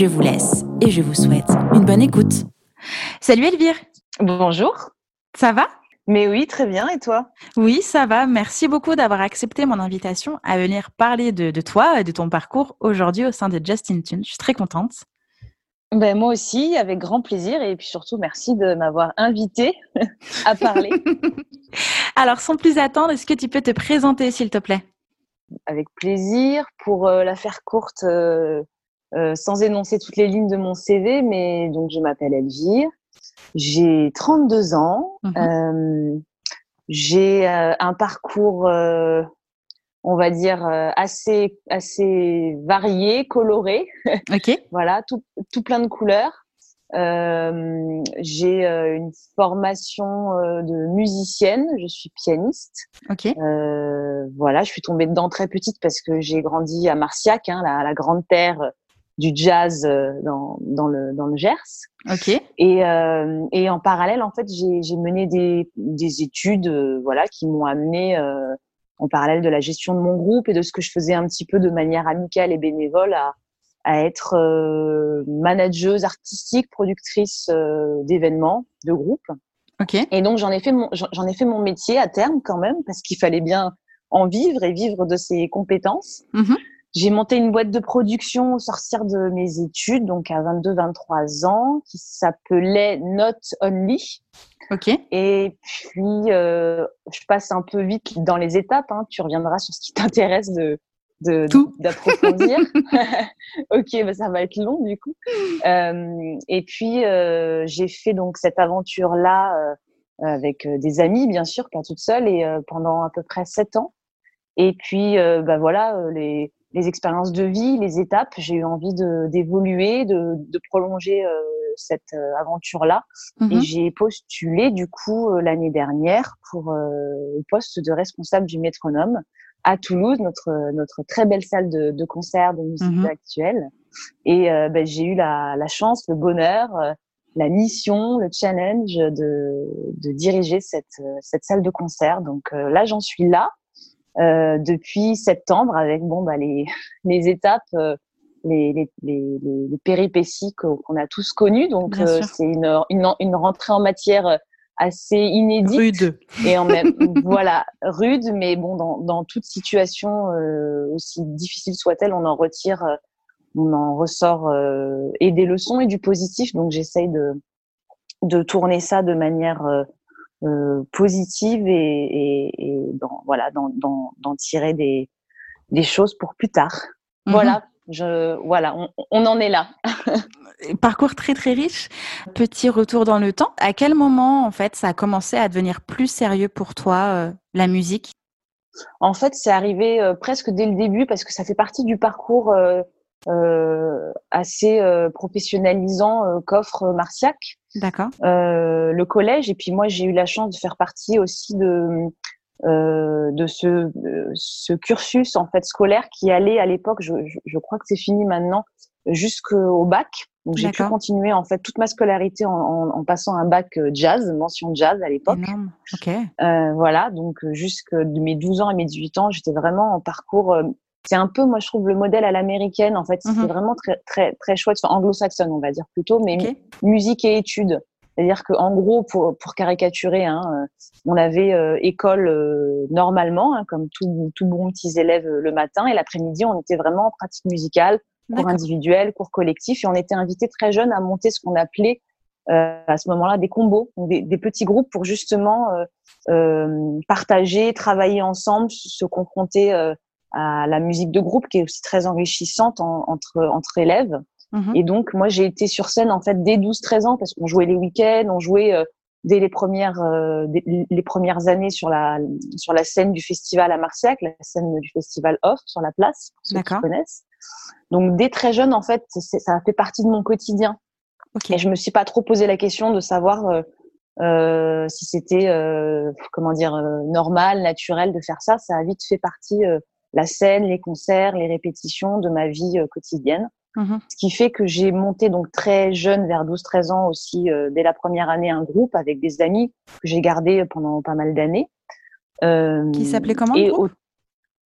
Je vous laisse et je vous souhaite une bonne écoute. Salut Elvire. Bonjour. Ça va? Mais oui, très bien. Et toi? Oui, ça va. Merci beaucoup d'avoir accepté mon invitation à venir parler de, toi et de ton parcours aujourd'hui au sein de Justin Tune. Je suis très contente. Ben, moi aussi, avec grand plaisir. Et puis surtout, merci de m'avoir invité à parler. Alors, sans plus attendre, est-ce que tu peux te présenter, s'il te plaît? Avec plaisir. Pour euh, la faire courte, euh, euh, sans énoncer toutes les lignes de mon CV, mais donc je m'appelle Elvire, j'ai 32 ans, mhm. euh, j'ai euh, un parcours, on va dire, assez, assez varié, coloré. Ok. voilà, tout, tout plein de couleurs. Euh, j'ai une formation de musicienne, je suis pianiste. Ok. Euh, voilà, je suis tombée dedans très petite parce que j'ai grandi à Marciac, hein, la, la, grande terre du jazz euh, dans, dans, le, dans le Gers. Ok. Et, euh, et en parallèle, en fait, j'ai mené des, des études euh, voilà, qui m'ont amené euh, en parallèle de la gestion de mon groupe et de ce que je faisais un petit peu de manière amicale et bénévole à, à être manageuse artistique, productrice d'événements, de groupes. Ok. Et donc j'en ai fait mon j'en ai fait mon métier à terme quand même parce qu'il fallait bien en vivre et vivre de ses compétences. Mm j'ai monté une boîte de production au sortir de mes études, donc à 22-23 ans, qui s'appelait Not Only. Ok. Et puis, euh, je passe un peu vite dans les étapes. Hein. Tu reviendras sur ce qui t'intéresse de d'approfondir. ok, bah ça va être long du coup. Euh, et puis, euh, j'ai fait donc cette aventure-là euh, avec euh, des amis, bien sûr, pas toute seule, et euh, pendant à peu près sept ans. Et puis, bah voilà, les les expériences de vie, les étapes. J'ai eu envie d'évoluer, de, de, prolonger euh, cette euh, aventure-là. Et mhm. j'ai postulé du coup euh, l'année dernière pour le poste de responsable du métronome à Toulouse, notre notre très belle salle de, de concert de musique Mhm. actuelle. Et ben, j'ai eu la, la chance, le bonheur, la mission, le challenge de, de diriger cette, cette salle de concert. Donc là, j'en suis là. Euh, depuis septembre avec bon bah les les étapes euh, les, les, les, les, péripéties qu'on a tous connues. Donc euh, c'est une, une, une rentrée en matière assez inédite. Rude. Et en même voilà rude mais bon dans, dans toute situation aussi difficile soit-elle on en retire on en ressort et des leçons et du positif. Donc j'essaye de de tourner ça de manière euh, positive et, et, et dans, voilà d'en tirer des, des choses pour plus tard. Mhm. Voilà, je voilà, on, on en est là. Parcours très très riche. Petit retour dans le temps. À quel moment en fait ça a commencé à devenir plus sérieux pour toi euh, la musique? En fait, c'est arrivé euh, presque dès le début parce que ça fait partie du parcours euh, euh, assez euh, professionnalisant euh, qu'offre Marciac. D'accord. Euh, le collège et puis moi j'ai eu la chance de faire partie aussi de euh, de ce ce cursus en fait scolaire qui allait à l'époque, je, je, je, crois que c'est fini maintenant, jusqu'au bac. Donc j'ai pu continuer en fait toute ma scolarité en, en, en passant un bac jazz, mention jazz à l'époque. Énorme. Ok. Euh, voilà, donc jusque de mes 12 ans à mes 18 ans, j'étais vraiment en parcours c'est un peu, moi, je trouve le modèle à l'américaine. En fait, c'est Mhm. vraiment très, très, très chouette, enfin, anglo-saxonne, on va dire plutôt, mais musique et études. C'est-à-dire que, en gros, pour, pour caricaturer, hein, euh, on avait euh, école euh, normalement, hein, comme tout, tout bon petits élèves euh, le matin, et l'après-midi, on était vraiment en pratique musicale, cours individuel, cours collectif, et on était invités très jeunes à monter ce qu'on appelait euh, à ce moment-là des combos, des, des petits groupes pour justement euh, euh, partager, travailler ensemble, se confronter euh, à la musique de groupe qui est aussi très enrichissante en- entre entre élèves. Mhm. Et donc moi j'ai été sur scène en fait dès 12-13 ans parce qu'on jouait les week-ends, on jouait euh, dès les premières euh, dès les premières années sur la sur la scène du festival à Marciac, la scène du festival Off sur la place pour ceux qui connaissent. Donc dès très jeune en fait ça a fait partie de mon quotidien. Et je me suis pas trop posé la question de savoir si c'était comment dire normal, naturel de faire ça. Ça a vite fait partie la scène, les concerts, les répétitions de ma vie quotidienne. Mmh Ce qui fait que j'ai monté donc très jeune, vers 12-13 ans aussi, dès la première année, un groupe avec des amis que j'ai gardé pendant pas mal d'années. qui s'appelait comment et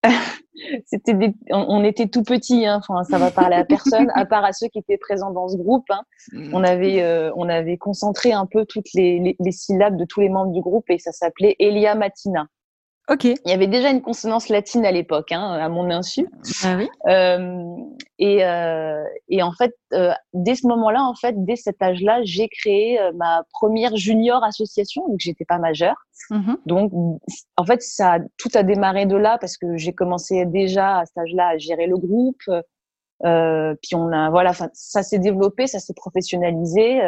C'était on, était tout petits, hein. enfin ça va parler à personne, à part à ceux qui étaient présents dans ce groupe. Hein. Mmh. On avait on avait concentré un peu toutes les, les, syllabes de tous les membres du groupe et ça s'appelait Elia Matina. Ok. Il y avait déjà une consonance latine à l'époque, hein, à mon insu. Ah oui. Euh, et, euh, et, en fait, euh, dès ce moment-là, en fait, dès cet âge-là, j'ai créé euh, ma première junior association, donc j'étais pas majeure. Mm-hmm. Donc, en fait, ça tout a démarré de là parce que j'ai commencé déjà à cet âge-là à gérer le groupe. Euh, puis on a voilà, ça s'est développé, ça s'est professionnalisé.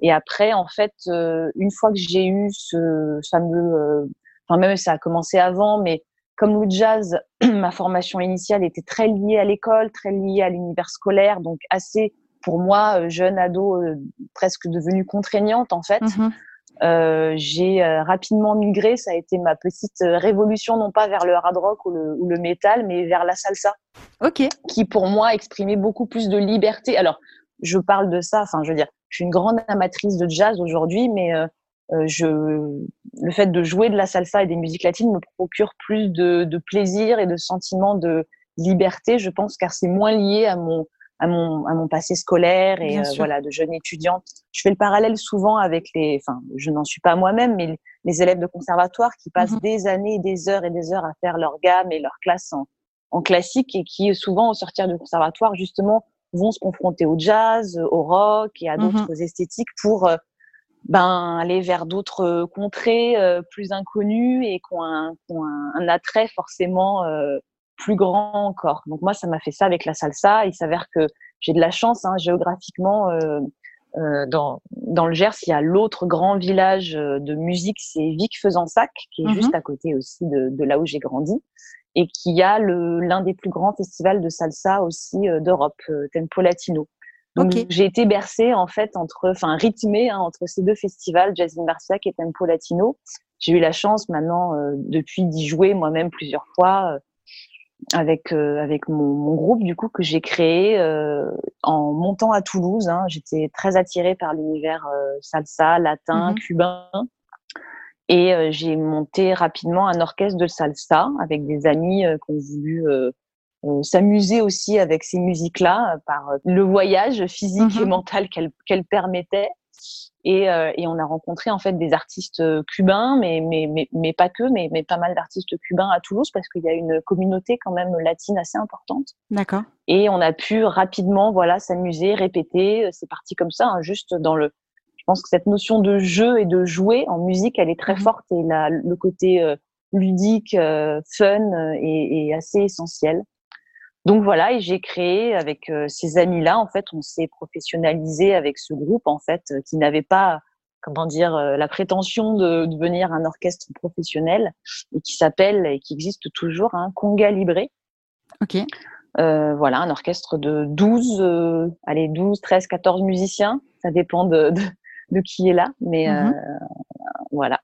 et après, en fait, une fois que j'ai eu ce fameux enfin même ça a commencé avant, mais comme le jazz, ma formation initiale était très liée à l'école, très liée à l'univers scolaire, donc assez pour moi euh, jeune ado euh, presque devenue contraignante en fait. Mmh euh, j'ai euh, rapidement migré, ça a été ma petite révolution, non pas vers le hard rock ou le, ou le métal, mais vers la salsa. Ok. Qui pour moi exprimait beaucoup plus de liberté. Alors, je parle de ça, enfin, je veux dire, je suis une grande amatrice de jazz aujourd'hui, mais euh, je, le fait de jouer de la salsa et des musiques latines me procure plus de, de plaisir et de sentiment de liberté, je pense, car c'est moins lié à mon à mon à mon passé scolaire et euh, voilà de jeune étudiante. Je fais le parallèle souvent avec les, enfin, je n'en suis pas moi-même, mais les élèves de conservatoire qui passent mmh des années, des heures et des heures à faire leur gamme et leur classe en, en classique et qui souvent au sortir du conservatoire justement vont se confronter au jazz, au rock et à mmh d'autres esthétiques pour euh, ben aller vers d'autres euh, contrées euh, plus inconnues et qui ont un, un, attrait forcément euh, plus grand encore. Donc moi, ça m'a fait ça avec la salsa. Il s'avère que j'ai de la chance hein, géographiquement. dans, dans le Gers, il y a l'autre grand village de musique, c'est Vic-Fezensac, qui est juste à côté aussi de, de là où j'ai grandi, et qui a l'un des plus grands festivals de salsa aussi d'Europe, Tempo Latino. J'ai été bercée en fait entre, enfin rythmée hein, entre ces deux festivals, Jazz in Marciac et Tempo Latino. J'ai eu la chance maintenant euh, depuis d'y jouer moi-même plusieurs fois euh, avec euh, avec mon, mon, groupe du coup que j'ai créé en montant à Toulouse. Hein. J'étais très attirée par l'univers salsa, latin, mm-hmm. cubain. Et j'ai monté rapidement un orchestre de salsa avec des amis qui ont voulu euh, s'amuser aussi avec ces musiques-là euh, par euh, le voyage physique et mhm. mental qu'elles qu'elle permettaient. Et, et, on a rencontré en fait des artistes cubains, mais, mais, mais, mais pas que, mais, mais pas mal d'artistes cubains à Toulouse parce qu'il y a une communauté quand même latine assez importante. D'accord. Et on a pu rapidement voilà s'amuser, répéter. C'est parti comme ça, hein, juste dans le. Je pense que cette notion de jeu et de jouer en musique, elle est très mhm. forte et la, le côté ludique, fun est, est assez essentiel. Donc voilà, et j'ai créé avec euh, ces amis-là, en fait, on s'est professionnalisé avec ce groupe, en fait, euh, qui n'avait pas, comment dire, euh, la prétention de devenir un orchestre professionnel, et qui s'appelle, et qui existe toujours, hein, Conga Libre. Ok. Euh, voilà, un orchestre de 12, allez, 12, 13, 14 musiciens, ça dépend de, de, de qui est là, mais mmh voilà.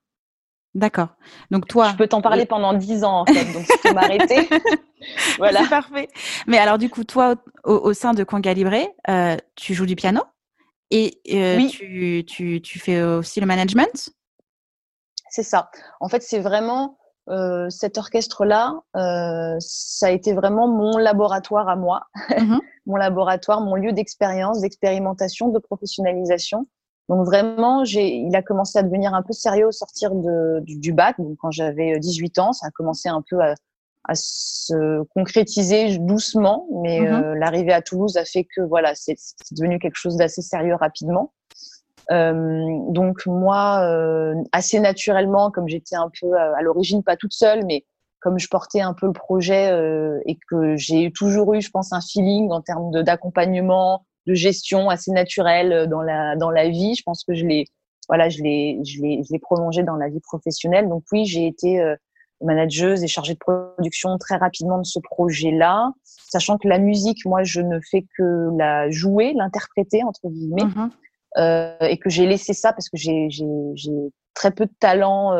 D'accord. Donc toi, je peux t'en parler pendant dix ans en fait, donc tu peux m'arrêter. voilà. C'est parfait. Mais alors du coup, toi, au, sein de Conga Libre, euh, tu joues du piano et euh, oui. tu, tu, tu, fais aussi le management? C'est ça. En fait, c'est vraiment euh, cet orchestre-là. Ça a été vraiment mon laboratoire à moi, mmh mon laboratoire, mon lieu d'expérience, d'expérimentation, de professionnalisation. Donc vraiment, j'ai, il a commencé à devenir un peu sérieux au sortir de, du, du, bac. Donc quand j'avais 18 euh, ans, ça a commencé un peu à, à se concrétiser doucement, mais mmh euh, l'arrivée à Toulouse a fait que voilà, c'est, devenu quelque chose d'assez sérieux rapidement. Euh, donc moi, euh, assez naturellement, comme j'étais un peu à, à l'origine pas toute seule, mais comme je portais un peu le projet euh, et que j'ai toujours eu, je pense, un feeling en termes d'accompagnement, de gestion assez naturelle euh, dans la dans la vie. Je pense que je l'ai voilà, je l'ai je l'ai je l'ai prolongé dans la vie professionnelle. Donc oui, j'ai été euh, manageuse et chargée de production très rapidement de ce projet-là, sachant que la musique, moi, je ne fais que la jouer, l'interpréter entre guillemets. Mm-hmm. et que j'ai laissé ça parce que j'ai très peu de talent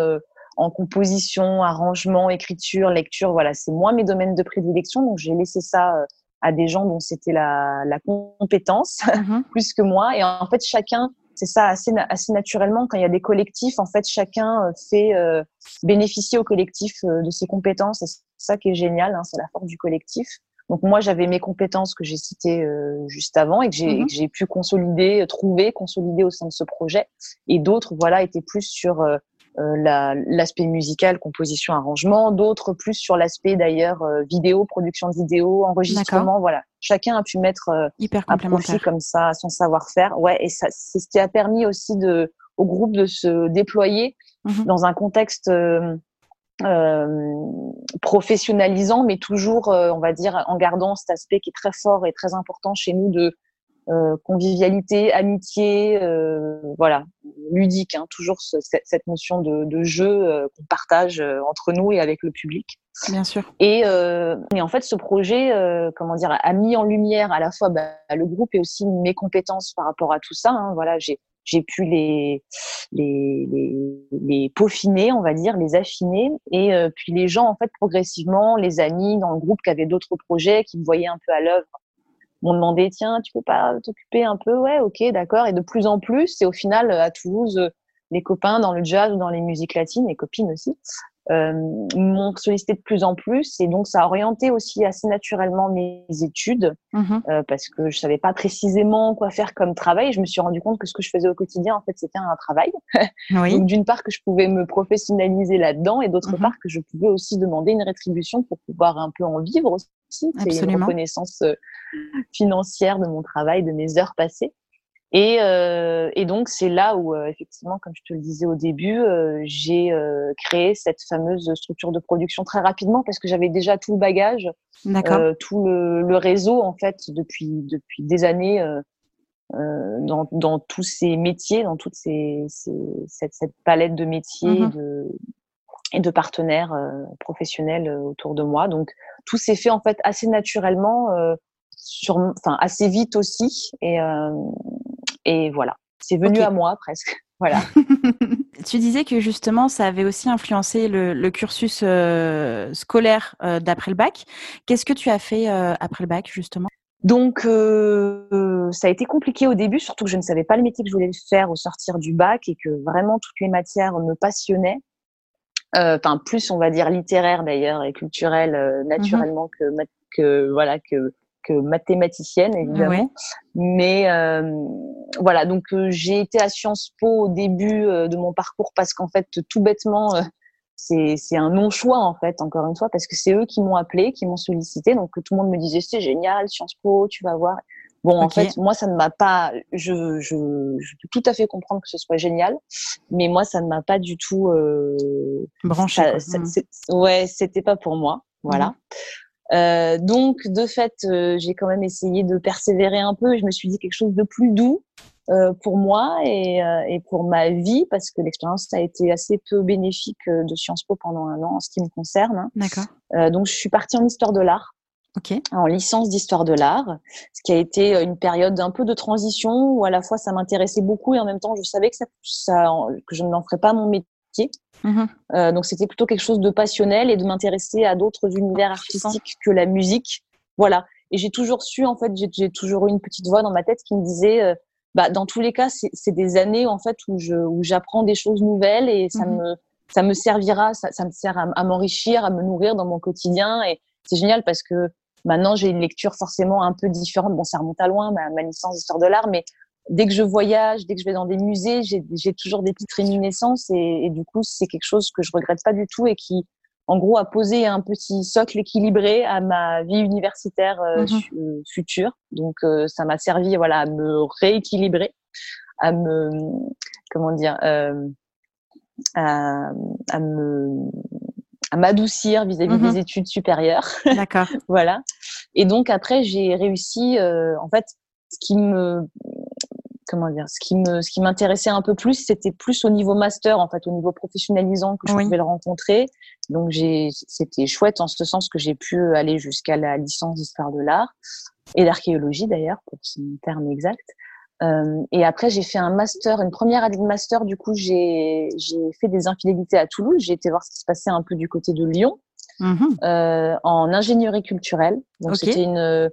en composition, arrangement, écriture, lecture. Voilà, c'est moins mes domaines de prédilection, donc j'ai laissé ça à des gens dont c'était la, la compétence mm-hmm. plus que moi. Et en fait, chacun c'est ça assez, assez naturellement quand il y a des collectifs en fait chacun fait bénéficier au collectif de ses compétences et c'est ça qui est génial hein, c'est la force du collectif donc moi, j'avais mes compétences que j'ai citées euh, juste avant et que j'ai mmh pu consolider, euh, trouver, consolider au sein de ce projet. Et d'autres, voilà, étaient plus sur euh, l'aspect musical, composition, arrangement. D'autres plus sur l'aspect d'ailleurs vidéo, production de vidéo, enregistrement. Voilà, chacun a pu mettre Hyper un profil comme ça, son savoir-faire. Ouais, et ça, c'est ce qui a permis aussi de au groupe de se déployer mmh dans un contexte euh, professionnalisant, mais toujours, euh, on va dire, en gardant cet aspect qui est très fort et très important chez nous de euh, convivialité, amitié, euh, voilà, ludique, hein, toujours ce, cette notion de, de jeu qu'on partage entre nous et avec le public. Bien sûr. Et, et en fait, ce projet, comment dire, a mis en lumière à la fois bah, le groupe et aussi mes compétences par rapport à tout ça. Hein. Voilà, j'ai j'ai pu les, les, les, les, peaufiner, on va dire, les affiner. Et euh, puis les gens, en fait, progressivement, les amis dans le groupe qui avaient d'autres projets, qui me voyaient un peu à l'œuvre, m'ont demandé, tiens, tu peux pas t'occuper un peu? Ouais, ok, d'accord. Et de plus en plus, et au final, à Toulouse, les copains dans le jazz ou dans les musiques latines, les copines aussi, euh, m'ont sollicité de plus en plus et donc ça a orienté aussi assez naturellement mes études mmh euh, parce que je savais pas précisément quoi faire comme travail. Je me suis rendu compte que ce que je faisais au quotidien en fait c'était un travail. Oui. donc d'une part que je pouvais me professionnaliser là-dedans et d'autre mmh part que je pouvais aussi demander une rétribution pour pouvoir un peu en vivre aussi. C'est une reconnaissance euh, financière de mon travail, de mes heures passées. Et, euh, et donc c'est là où euh, effectivement, comme je te le disais au début, euh, j'ai créé cette fameuse structure de production très rapidement parce que j'avais déjà tout le bagage, tout le, le, réseau en fait depuis depuis des années dans, dans tous ces métiers, dans toute ces, ces cette, cette, palette de métiers de, et de partenaires professionnels autour de moi. Donc tout s'est fait en fait assez naturellement. sur, enfin assez vite aussi et, et voilà, c'est venu à moi presque. Voilà. tu disais que justement, ça avait aussi influencé le, cursus euh, scolaire euh, d'après le bac. Qu'est-ce que tu as fait euh, après le bac, justement? Donc, ça a été compliqué au début, surtout que je ne savais pas le métier que je voulais faire au sortir du bac et que vraiment toutes les matières me passionnaient. Enfin, plus on va dire littéraire d'ailleurs et culturel mmh naturellement que, que voilà que mathématicienne évidemment. Mais euh, voilà, donc euh, j'ai été à Sciences Po au début euh, de mon parcours parce qu'en fait, tout bêtement, c'est c'est un non choix en fait, encore une fois, parce que c'est eux qui m'ont appelé, qui m'ont sollicité, donc tout le monde me disait c'est génial, Sciences Po, tu vas voir. Bon, en fait, moi, ça ne m'a pas. Je, je, je, peux tout à fait comprendre que ce soit génial, mais moi, ça ne m'a pas du tout euh, branché. Mmh. ouais, c'était pas pour moi. Voilà. Mmh. Euh, donc, de fait, euh, j'ai quand même essayé de persévérer un peu et je me suis dit quelque chose de plus doux euh, pour moi et, euh, et, pour ma vie parce que l'expérience a été assez peu bénéfique de Sciences Po pendant un an en ce qui me concerne. D'accord. donc, je suis partie en histoire de l'art. Okay. En licence d'histoire de l'art, ce qui a été une période un peu de transition où à la fois ça m'intéressait beaucoup et en même temps je savais que ça, ça que je n'en ferais pas mon métier. Mmh euh, donc c'était plutôt quelque chose de passionnel et de m'intéresser à d'autres univers artistiques que la musique. Voilà. Et j'ai toujours su, en fait, j'ai toujours eu une petite voix dans ma tête qui me disait, euh, bah, dans tous les cas, c'est des années en fait où je où j'apprends des choses nouvelles et ça mmh me ça me servira, ça, ça me sert à, à m'enrichir, à me nourrir dans mon quotidien et c'est génial parce que maintenant j'ai une lecture forcément un peu différente. Bon, ça remonte à loin ma, ma licence d'histoire de l'art, mais dès que je voyage, dès que je vais dans des musées, j'ai toujours des petites réminiscences et, et du coup, c'est quelque chose que je regrette pas du tout et qui, en gros, a posé un petit socle équilibré à ma vie universitaire euh, mhm. euh, future. Donc, euh, ça m'a servi, voilà, à me rééquilibrer, à me, comment dire, euh, à, à, me à m'adoucir vis-à-vis mhm. des études supérieures. D'accord. voilà. Et donc après, j'ai réussi, en fait, ce qui me comment dire, ce qui me, ce qui m'intéressait un peu plus, c'était plus au niveau master, en fait, au niveau professionnalisant que je pouvais le rencontrer. Donc j'ai, c'était chouette en ce sens que j'ai pu aller jusqu'à la licence d'histoire de l'art et d'archéologie d'ailleurs, pour son terme exact. Et après, j'ai fait un master, une première année de master. Du coup, j'ai fait des infidélités à Toulouse. J'ai été voir ce qui se passait un peu du côté de Lyon, mmh en ingénierie culturelle. Donc, c'était une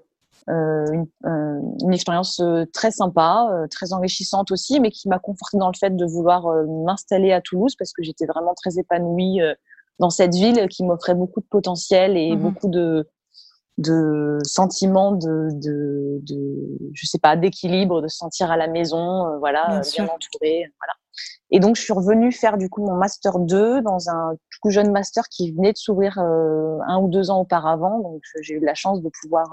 euh, une, euh, une, expérience euh, très sympa, très enrichissante aussi, mais qui m'a confortée dans le fait de vouloir m'installer à Toulouse parce que j'étais vraiment très épanouie dans cette ville qui m'offrait beaucoup de potentiel et mmh beaucoup de de sentiments de, de, de je sais pas d'équilibre de se sentir à la maison voilà bien, entourée voilà. Et donc je suis revenue faire du coup mon master 2 dans un tout jeune master qui venait de s'ouvrir un ou deux ans auparavant. Donc j'ai eu la chance de pouvoir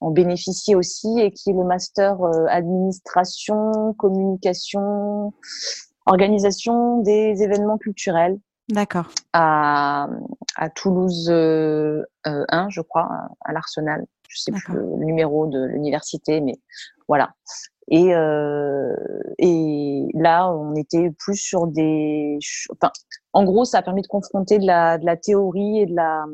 en bénéficier aussi et qui est le master euh, administration, communication, organisation des événements culturels. D'accord. À, à Toulouse euh, 1, euh, je crois, à l'Arsenal. Je sais plus le numéro de l'université, mais voilà. Et, euh, et là, on était plus sur des. Enfin, en gros, ça a permis de confronter de la, de la théorie et de la,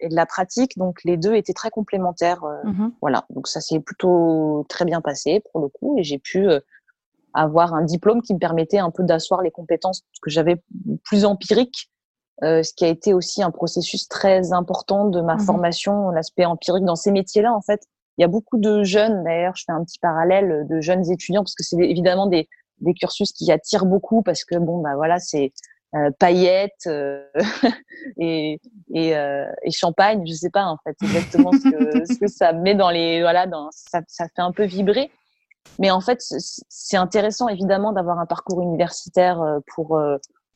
et de la pratique. Donc, les deux étaient très complémentaires. Euh, mmh voilà. Donc, ça s'est plutôt très bien passé pour le coup. Et j'ai pu euh, avoir un diplôme qui me permettait un peu d'asseoir les compétences que j'avais plus empiriques. Euh, ce qui a été aussi un processus très important de ma mmh formation, l'aspect empirique dans ces métiers-là, en fait il y a beaucoup de jeunes, d'ailleurs, je fais un petit parallèle de jeunes étudiants parce que c'est évidemment des, des cursus qui attirent beaucoup parce que bon, bah voilà, c'est euh, paillettes euh, et, et, euh, et, champagne, je sais pas en fait exactement ce que, ce que ça met dans les voilà, dans, ça, ça fait un peu vibrer. Mais en fait, c'est intéressant évidemment d'avoir un parcours universitaire pour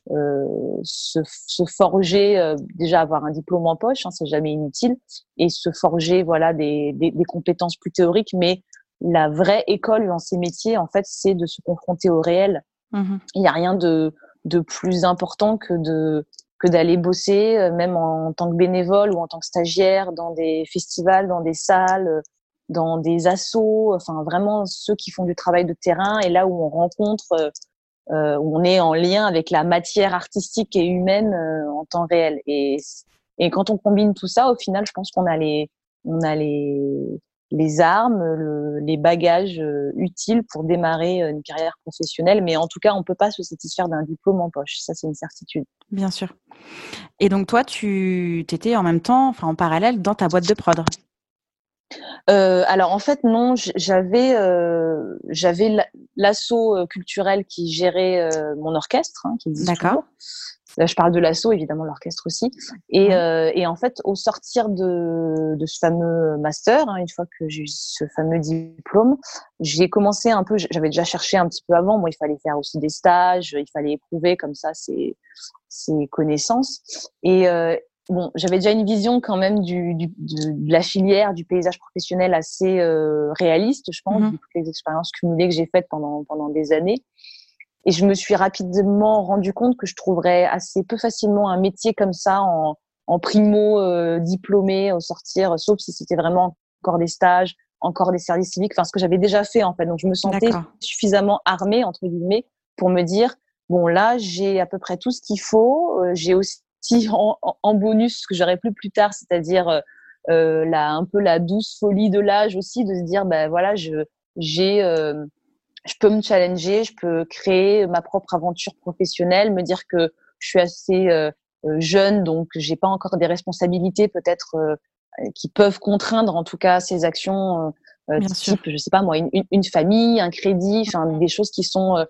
euh, se, se, forger, euh, déjà avoir un diplôme en poche, hein, c'est jamais inutile, et se forger voilà des, des, des, compétences plus théoriques. Mais la vraie école dans ces métiers, en fait, c'est de se confronter au réel. Mmh Il n'y a rien de, de plus important que de que d'aller bosser, euh, même en, tant que bénévole ou en tant que stagiaire, dans des festivals, dans des salles, dans des assos, enfin vraiment ceux qui font du travail de terrain et là où on rencontre euh, où on est en lien avec la matière artistique et humaine euh, en temps réel. Et, quand on combine tout ça, au final, je pense qu'on a les, on a les, les armes, les bagages euh, utiles pour démarrer une carrière professionnelle. Mais en tout cas, on peut pas se satisfaire d'un diplôme en poche. Ça, c'est une certitude. Bien sûr. Et donc, toi, tu étais en même temps, enfin, en parallèle, dans ta boîte de prod. Euh, alors en fait non, j'avais euh, j'avais l'assaut euh, culturel qui gérait euh, mon orchestre, hein, qui D'accord. je parle de l'assaut, évidemment l'orchestre aussi. Et, et, en fait, au sortir de, de ce fameux master, hein, une fois que j'ai eu ce fameux diplôme, j'ai commencé un peu. J'avais déjà cherché un petit peu avant. Moi, il fallait faire aussi des stages, il fallait éprouver comme ça ses, ses connaissances. Et, bon, j'avais déjà une vision quand même du, du de, la filière, du paysage professionnel assez euh, réaliste, je pense, mmh toutes les expériences cumulées que j'ai faites pendant, pendant des années. Et je me suis rapidement rendu compte que je trouverais assez peu facilement un métier comme ça en, en primo euh, diplômé au sortir, sauf si c'était vraiment encore des stages, encore des services civiques, enfin ce que j'avais déjà fait en fait. Donc je me sentais suffisamment armée entre guillemets pour me dire bon là j'ai à peu près tout ce qu'il faut, euh, j'ai aussi en, en, bonus ce que j'aurais plus plus tard, c'est-à-dire euh, euh, la un peu la douce folie de l'âge aussi, de se dire ben voilà je j'ai euh, je peux me challenger, je peux créer ma propre aventure professionnelle, me dire que je suis assez euh, jeune, donc j'ai pas encore des responsabilités peut-être qui peuvent contraindre en tout cas ces actions euh, type, je sais pas moi, une, une, famille, un crédit, enfin des choses qui sont euh,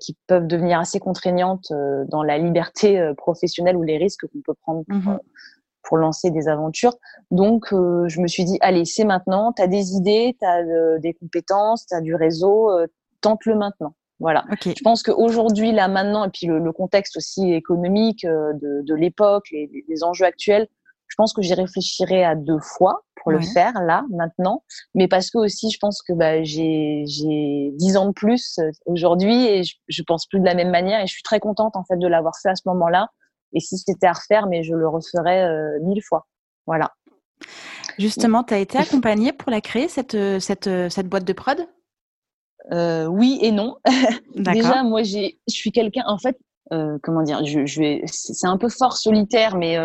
qui peuvent devenir assez contraignantes euh, dans la liberté euh, professionnelle ou les risques qu'on peut prendre pour, mmh pour, lancer des aventures. Donc, je me suis dit, allez, c'est maintenant, tu as des idées, tu as des compétences, tu as du réseau, tente-le maintenant. Voilà. Je pense qu'aujourd'hui, là, maintenant, et puis le, le contexte aussi économique de, de l'époque, les, les, enjeux actuels, je pense que j'y réfléchirai à deux fois pour le faire là, maintenant. Mais parce que aussi, je pense que bah, j'ai dix ans de plus euh, aujourd'hui et je, je pense plus de la même manière et je suis très contente en fait de l'avoir fait à ce moment-là. Et si c'était à refaire, mais je le referais euh, mille fois. Voilà. Justement, tu as été accompagnée pour la créer, cette, euh, cette, cette boîte de prod? Euh, Oui et non. Déjà, moi, je suis quelqu'un, en fait, euh, comment dire, je, je vais, c'est un peu fort solitaire, mais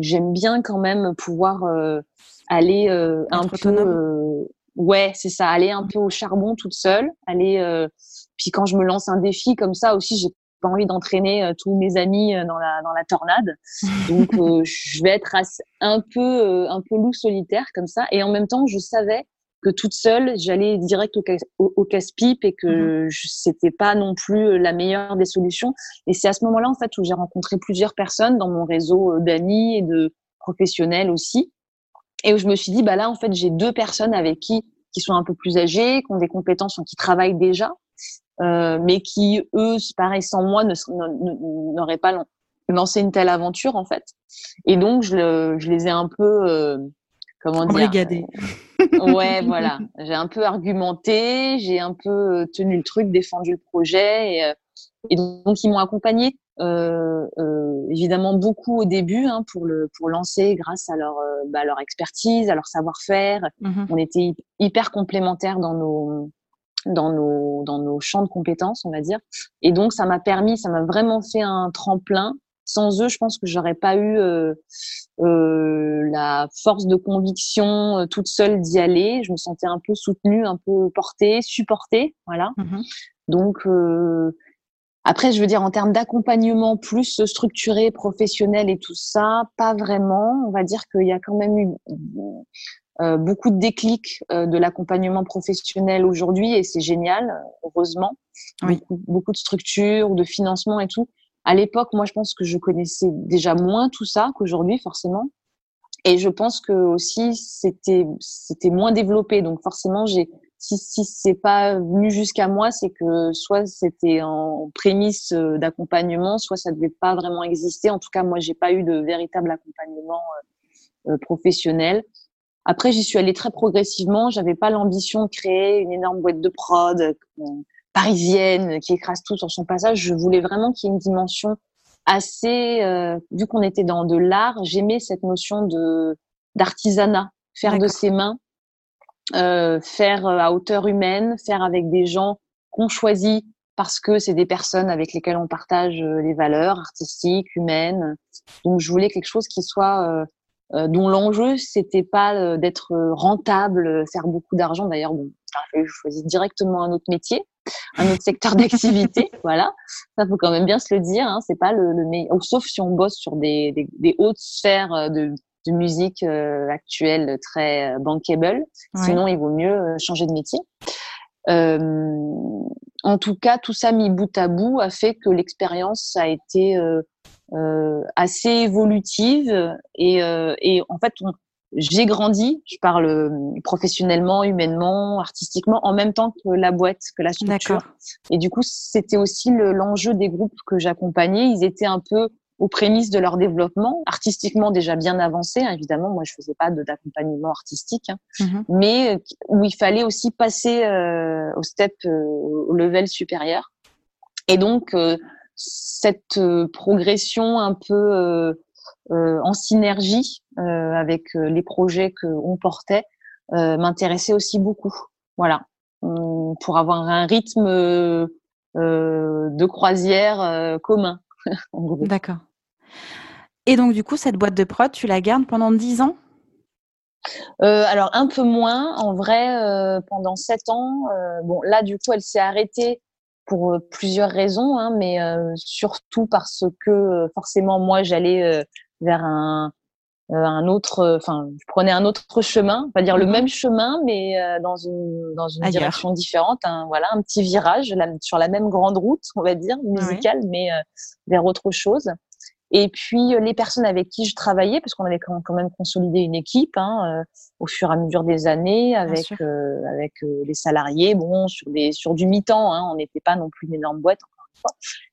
j'aime bien quand même pouvoir euh, aller euh, un peu euh, ouais, c'est ça, aller un peu au charbon toute seule, aller. Euh, puis quand je me lance un défi comme ça aussi, j'ai pas envie d'entraîner euh, tous mes amis euh, dans la dans la tornade. Donc je vais être un peu un peu loup solitaire comme ça. Et en même temps, je savais que toute seule, j'allais direct au, au, casse-pipe et que mmh. c'était pas non plus la meilleure des solutions. Et c'est à ce moment-là en fait où j'ai rencontré plusieurs personnes dans mon réseau d'amis et de professionnels aussi et où je me suis dit, bah là, en fait, j'ai deux personnes avec qui, qui sont un peu plus âgées, qui ont des compétences, qui travaillent déjà, euh, mais qui, eux, pareil, sans moi, n'auraient pas lancé une telle aventure, en fait. Et donc, je, je les ai un peu, euh, comment dire euh, Ouais, voilà. J'ai un peu argumenté, j'ai un peu tenu le truc, défendu le projet, et, et donc ils m'ont accompagné euh, euh, évidemment beaucoup au début hein, pour le pour lancer grâce à leur euh, bah, leur expertise, à leur savoir-faire. Mmh on était hyper complémentaires dans nos dans nos dans nos champs de compétences, on va dire. Et donc ça m'a permis, ça m'a vraiment fait un tremplin. Sans eux, je pense que j'aurais pas eu euh, euh, la force de conviction euh, toute seule d'y aller. Je me sentais un peu soutenue, un peu portée, supportée, voilà. Mmh donc après, je veux dire, en termes d'accompagnement plus structuré, professionnel et tout ça, pas vraiment. On va dire qu'il y a quand même eu beaucoup de déclics de l'accompagnement professionnel aujourd'hui et c'est génial, heureusement. Oui. Beaucoup, de structures, de financement et tout. À l'époque, moi, je pense que je connaissais déjà moins tout ça qu'aujourd'hui, forcément. Et je pense que aussi c'était c'était moins développé, donc forcément j'ai si, si c'est pas venu jusqu'à moi, c'est que soit c'était en prémisse euh, d'accompagnement, soit ça devait pas vraiment exister. En tout cas, moi, j'ai pas eu de véritable accompagnement euh, euh, professionnel. Après, j'y suis allée très progressivement. J'avais pas l'ambition de créer une énorme boîte de prod parisienne qui écrase tout sur son passage. Je voulais vraiment qu'il y ait une dimension assez, vu qu'on était dans de l'art, j'aimais cette notion de d'artisanat, faire de ses mains euh, faire euh, à hauteur humaine, faire avec des gens qu'on choisit parce que c'est des personnes avec lesquelles on partage euh, les valeurs artistiques, humaines. Donc je voulais quelque chose qui soit euh, dont l'enjeu c'était pas d'être rentable, faire beaucoup d'argent. D'ailleurs, bon, je choisis directement un autre métier, un autre secteur d'activité. voilà, ça faut quand même bien se le dire. Hein, c'est pas le, le meilleur, sauf si on bosse sur des, des, des hautes sphères de de musique euh, actuelle très euh, bankable. Sinon, il vaut mieux euh, changer de métier. en tout cas, tout ça mis bout à bout a fait que l'expérience a été assez évolutive et, et en fait, j'ai grandi, je parle professionnellement, humainement, artistiquement, en même temps que la boîte, que la structure. Et du coup, c'était aussi l'enjeu des groupes que j'accompagnais. Ils étaient un peu aux prémices de leur développement, artistiquement déjà bien avancé. Hein, évidemment, moi je faisais pas d'accompagnement artistique, hein, mmh mais euh, où il fallait aussi passer euh, au step, euh, au level supérieur. Et donc cette progression un peu en synergie avec les projets qu'on portait m'intéressait aussi beaucoup. Voilà, pour avoir un rythme de croisière commun. D'accord. Et donc, du coup, cette boîte de prod, tu la gardes pendant 10 ans? Euh, alors un peu moins, en vrai, euh, pendant sept ans. Euh, bon, là, du coup, elle s'est arrêtée pour plusieurs raisons, hein, mais surtout parce que forcément, moi, j'allais vers un, un autre, enfin, je prenais un autre chemin, pas dire le mmh même chemin, mais dans une dans une direction différente. voilà, un petit virage sur la même grande route, on va dire musicale, mais vers autre chose. Et puis euh, les personnes avec qui je travaillais, parce qu'on avait quand même consolidé une équipe hein, euh, au fur et à mesure des années, avec euh, avec les salariés, bon sur des sur du mi-temps, hein, on n'était pas non plus une énorme boîte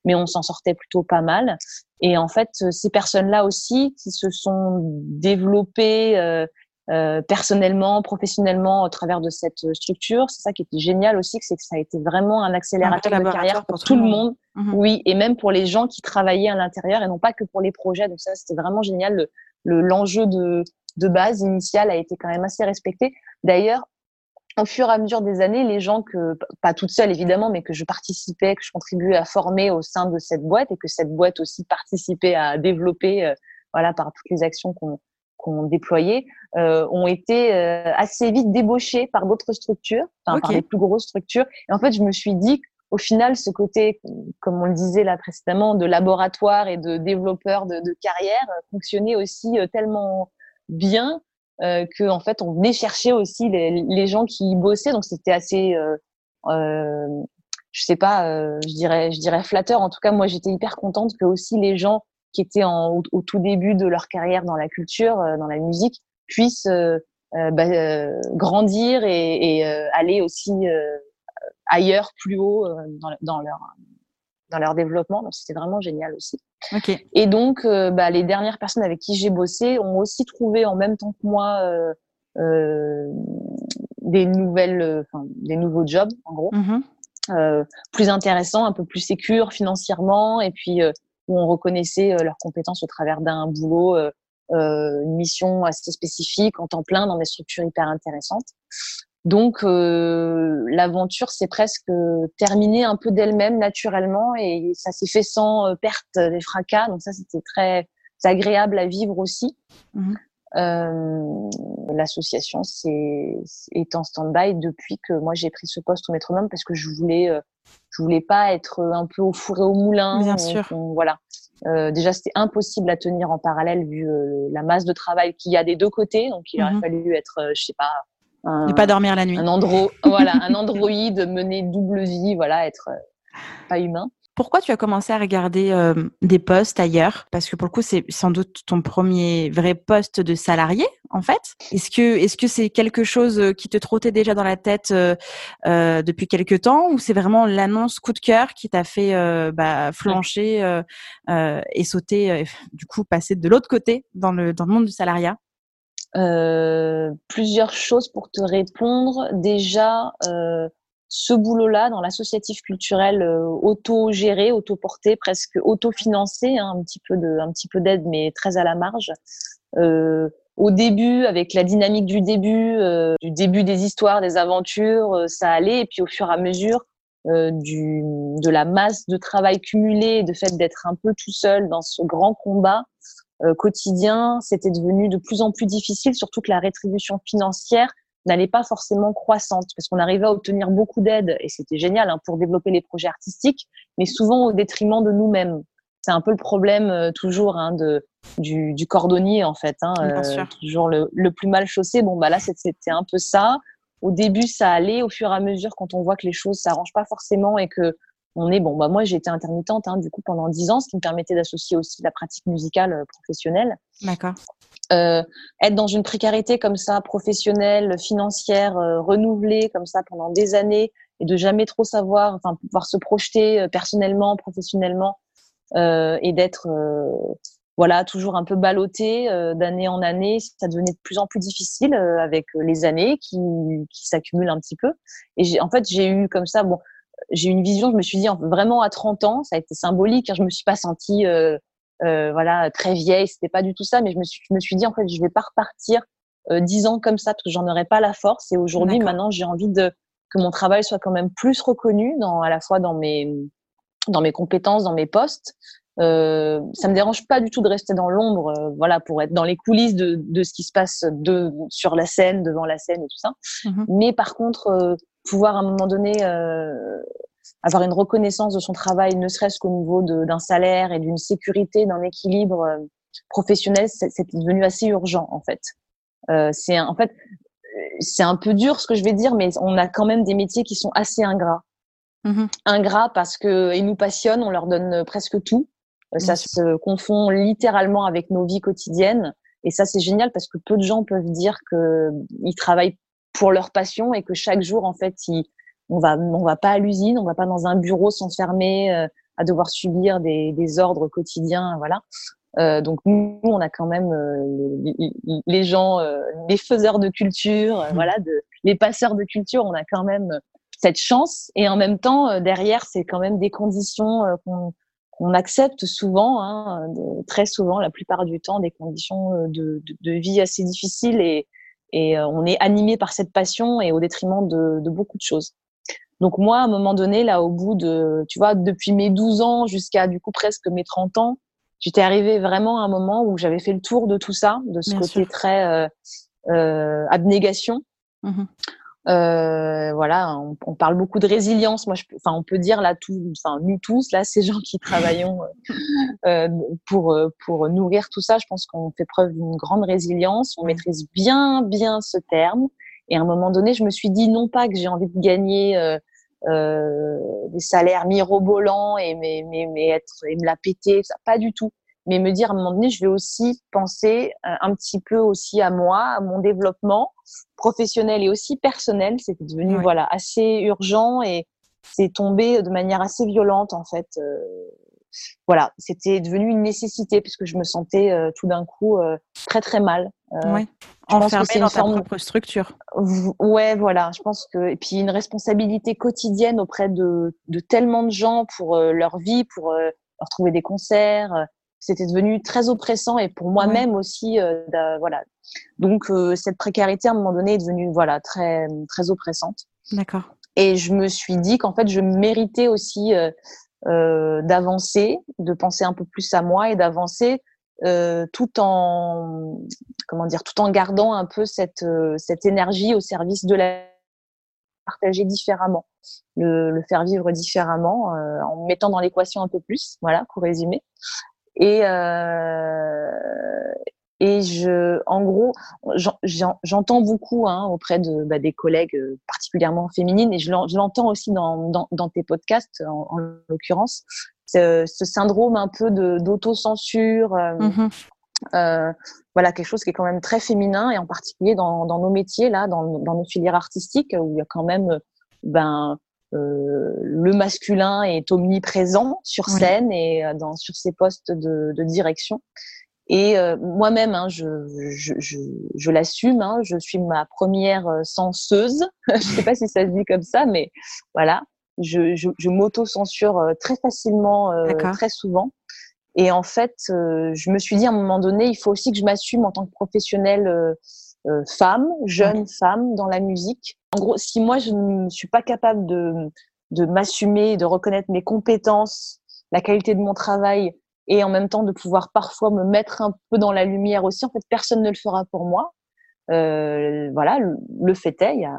mais on s'en sortait plutôt pas mal. Et en fait, ces personnes-là aussi qui se sont développées euh, personnellement, professionnellement au travers de cette euh, structure. C'est ça qui était génial aussi, c'est que ça a été vraiment un accélérateur de carrière pour, tout le monde. Mhm. Oui, et même pour les gens qui travaillaient à l'intérieur et non pas que pour les projets. Donc ça, c'était vraiment génial. Le l'enjeu de, de base initial a été quand même assez respecté. D'ailleurs, au fur et à mesure des années, les gens que, pas toutes seules évidemment, mais que je participais, que je contribuais à former au sein de cette boîte et que cette boîte aussi participait à développer, euh, voilà, par toutes les actions qu'on qu'on déployait ont été assez vite débauchés par d'autres structures, enfin, par des plus grosses structures. Et en fait, je me suis dit au final, ce côté, comme on le disait là précédemment, de laboratoire et de développeur de, de carrière fonctionnait aussi tellement bien euh, que en fait on venait chercher aussi les, les gens qui y bossaient. Donc c'était assez euh, euh, je sais pas euh, je dirais je dirais flatteur. En tout cas moi j'étais hyper contente que aussi les gens qui étaient en, au, tout début de leur carrière dans la culture euh, dans la musique puissent bah, grandir et, et aller aussi ailleurs plus haut dans, dans leur dans leur développement. Donc, c'était vraiment génial aussi. Okay. Et donc, euh, bah, les dernières personnes avec qui j'ai bossé ont aussi trouvé en même temps que moi euh, euh, des nouvelles, des nouveaux jobs, en gros, mm-hmm. plus intéressants, un peu plus sécures financièrement, et puis où on reconnaissait leurs compétences au travers d'un boulot. une mission assez spécifique en temps plein dans des structures hyper intéressantes. Donc euh, l'aventure s'est presque terminée un peu d'elle-même naturellement et ça s'est fait sans euh, perte des fracas. Donc ça c'était très agréable à vivre aussi. Mmh. Euh, L'association est en stand-by depuis que moi j'ai pris ce poste au métronome parce que je voulais euh, je voulais pas être un peu au four et au moulin. Bien sûr. voilà. Euh, déjà, c'était impossible à tenir en parallèle vu la masse de travail qu'il y a des deux côtés. Donc, il aurait mmh. fallu être, je sais pas, ne pas dormir la nuit. Un andro voilà, un androïde mener double vie, voilà, être euh, pas humain. Pourquoi tu as commencé à regarder euh, des postes ailleurs? Parce que pour le coup, c'est sans doute ton premier vrai poste de salarié, en fait. Est-ce que est-ce que c'est quelque chose euh, qui te trottait déjà dans la tête euh, depuis quelque temps, ou c'est vraiment l'annonce coup de cœur qui t'a fait bah, flancher et sauter, du coup, passer de l'autre côté dans le dans le monde du salariat? euh, plusieurs choses pour te répondre. Déjà, euh, ce boulot-là dans l'associatif culturel euh, auto-géré, auto-porté, presque auto-financé, hein, un petit peu d'aide, mais très à la marge. Euh, au début, avec la dynamique du début, euh, du début des histoires, des aventures, ça allait. Et puis au fur et à mesure, du, de la masse de travail cumulé, de fait d'être un peu tout seul dans ce grand combat, euh, quotidien, c'était devenu de plus en plus difficile, surtout que la rétribution financière n'allait pas forcément croissante, parce qu'on arrivait à obtenir beaucoup d'aide, et c'était génial hein, pour développer les projets artistiques, mais souvent au détriment de nous-mêmes. C'est un peu le problème euh, toujours hein, de, du, du, cordonnier, en fait. Hein, euh, toujours le, le, plus mal chaussé. Bon, bah là, c'était un peu ça. Au début, ça allait. Au fur et à mesure, quand on voit que les choses s'arrangent pas forcément et que on est bon bah moi j'ai été intermittente hein, du coup pendant dix ans ce qui me permettait d'associer aussi la pratique musicale euh, professionnelle. D'accord. Euh, être dans une précarité comme ça professionnelle financière euh, renouvelée comme ça pendant des années et de jamais trop savoir enfin pouvoir se projeter euh, personnellement professionnellement euh, et d'être voilà toujours un peu ballotté d'année en année ça devenait de plus en plus difficile avec les années qui, qui s'accumulent un petit peu. Et en fait j'ai eu comme ça bon j'ai une vision, je me suis dit vraiment à 30 ans, ça a été symbolique, hein, je me suis pas sentie euh, euh, voilà très vieille, c'était pas du tout ça, mais je me suis, je me suis dit en fait je vais pas repartir euh, 10 ans comme ça parce que j'en aurais pas la force. Et aujourd'hui maintenant j'ai envie de que mon travail soit quand même plus reconnu dans à la fois dans mes dans mes compétences, dans mes postes. Euh, ça me dérange pas du tout de rester dans l'ombre, euh, voilà, pour être dans les coulisses de, de ce qui se passe de sur la scène, devant la scène et tout ça. Mmh mais par contre, euh, pouvoir à un moment donné euh, avoir une reconnaissance de son travail, ne serait-ce qu'au niveau d'un salaire et d'une sécurité, d'un équilibre euh, professionnel, c'est devenu assez urgent en fait. Euh, c'est en fait c'est un peu dur ce que je vais dire, mais on a quand même des métiers qui sont assez ingrats. Mmh ingrats parce que ils nous passionnent, on leur donne presque tout. Ça se confond littéralement avec nos vies quotidiennes. Et ça, c'est génial parce que peu de gens peuvent dire qu'ils travaillent pour leur passion et que chaque jour, en fait, ils, on va, on va pas à l'usine, on va pas dans un bureau s'enfermer euh, à devoir subir des, des ordres quotidiens, voilà. Euh, donc nous, on a quand même euh, les, gens, euh, les faiseurs de culture, mmh. voilà, de, les passeurs de culture, on a quand même cette chance. Et en même temps, derrière, c'est quand même des conditions qu'on qu'on accepte souvent, hein, très souvent, la plupart du temps, des conditions de, de, de vie assez difficiles et, et euh, on est animé par cette passion et au détriment de, de, beaucoup de choses. Donc moi, à un moment donné, là, au bout de, tu vois, depuis mes 12 ans jusqu'à du coup presque mes 30 ans, j'étais arrivée vraiment à un moment où j'avais fait le tour de tout ça, de ce côté très abnégation. Mmh euh, voilà, on, parle beaucoup de résilience. Moi, je, enfin, on peut dire là, tout, enfin, nous tous, là, ces gens qui travaillons euh, pour euh, pour nourrir tout ça, je pense qu'on fait preuve d'une grande résilience. On maîtrise bien, bien ce terme. Et à un moment donné, je me suis dit non pas que j'ai envie de gagner euh, euh, des salaires mirobolants et mais, mais, mais être et me la péter, ça, pas du tout mais me dire à un moment donné, je vais aussi penser euh, un petit peu aussi à moi, à mon développement professionnel et aussi personnel. C'était devenu voilà assez urgent et c'est tombé de manière assez violente en fait. Euh, voilà, c'était devenu une nécessité puisque je me sentais euh, tout d'un coup très très mal. oui. Enfermée dans ta propre structure. Ouais, voilà. Je pense que et puis une responsabilité quotidienne auprès de, de tellement de gens pour leur vie, pour leur trouver des concerts, c'était devenu très oppressant et pour moi-même aussi euh, voilà. Donc euh, cette précarité à un moment donné est devenue voilà très très oppressante. D'accord. Et je me suis dit qu'en fait je méritais aussi euh, d'avancer de penser un peu plus à moi et d'avancer tout en comment dire tout en gardant un peu cette cette énergie au service de la partager différemment le, le faire vivre différemment en mettant dans l'équation un peu plus voilà pour résumer et euh, et je, en gros, j'entends beaucoup hein, auprès de bah, des collègues euh, particulièrement féminines, et je l'entends aussi dans, dans, dans, tes podcasts, en, en l'occurrence, ce, ce, syndrome un peu d'autocensure. Euh, mmh euh, voilà quelque chose qui est quand même très féminin et en particulier dans, dans nos métiers là, dans, dans, nos filières artistiques où il y a quand même ben euh, le masculin est omniprésent sur scène et euh, dans, sur ses postes de, de direction. Et euh, moi-même, hein, je, je, je, je l'assume, hein, je suis ma première senseuse. je sais pas si ça se dit comme ça, mais voilà, je, je, je m'auto-censure très facilement, très souvent. Et en fait, je me suis dit à un moment donné, il faut aussi que je m'assume en tant que professionnelle euh, femme, jeune femme dans la musique. En gros, si moi je ne suis pas capable de, de m'assumer, de reconnaître mes compétences, la qualité de mon travail et en même temps de pouvoir parfois me mettre un peu dans la lumière aussi, en fait, personne ne le fera pour moi. Euh, voilà, le, fait est, il y a,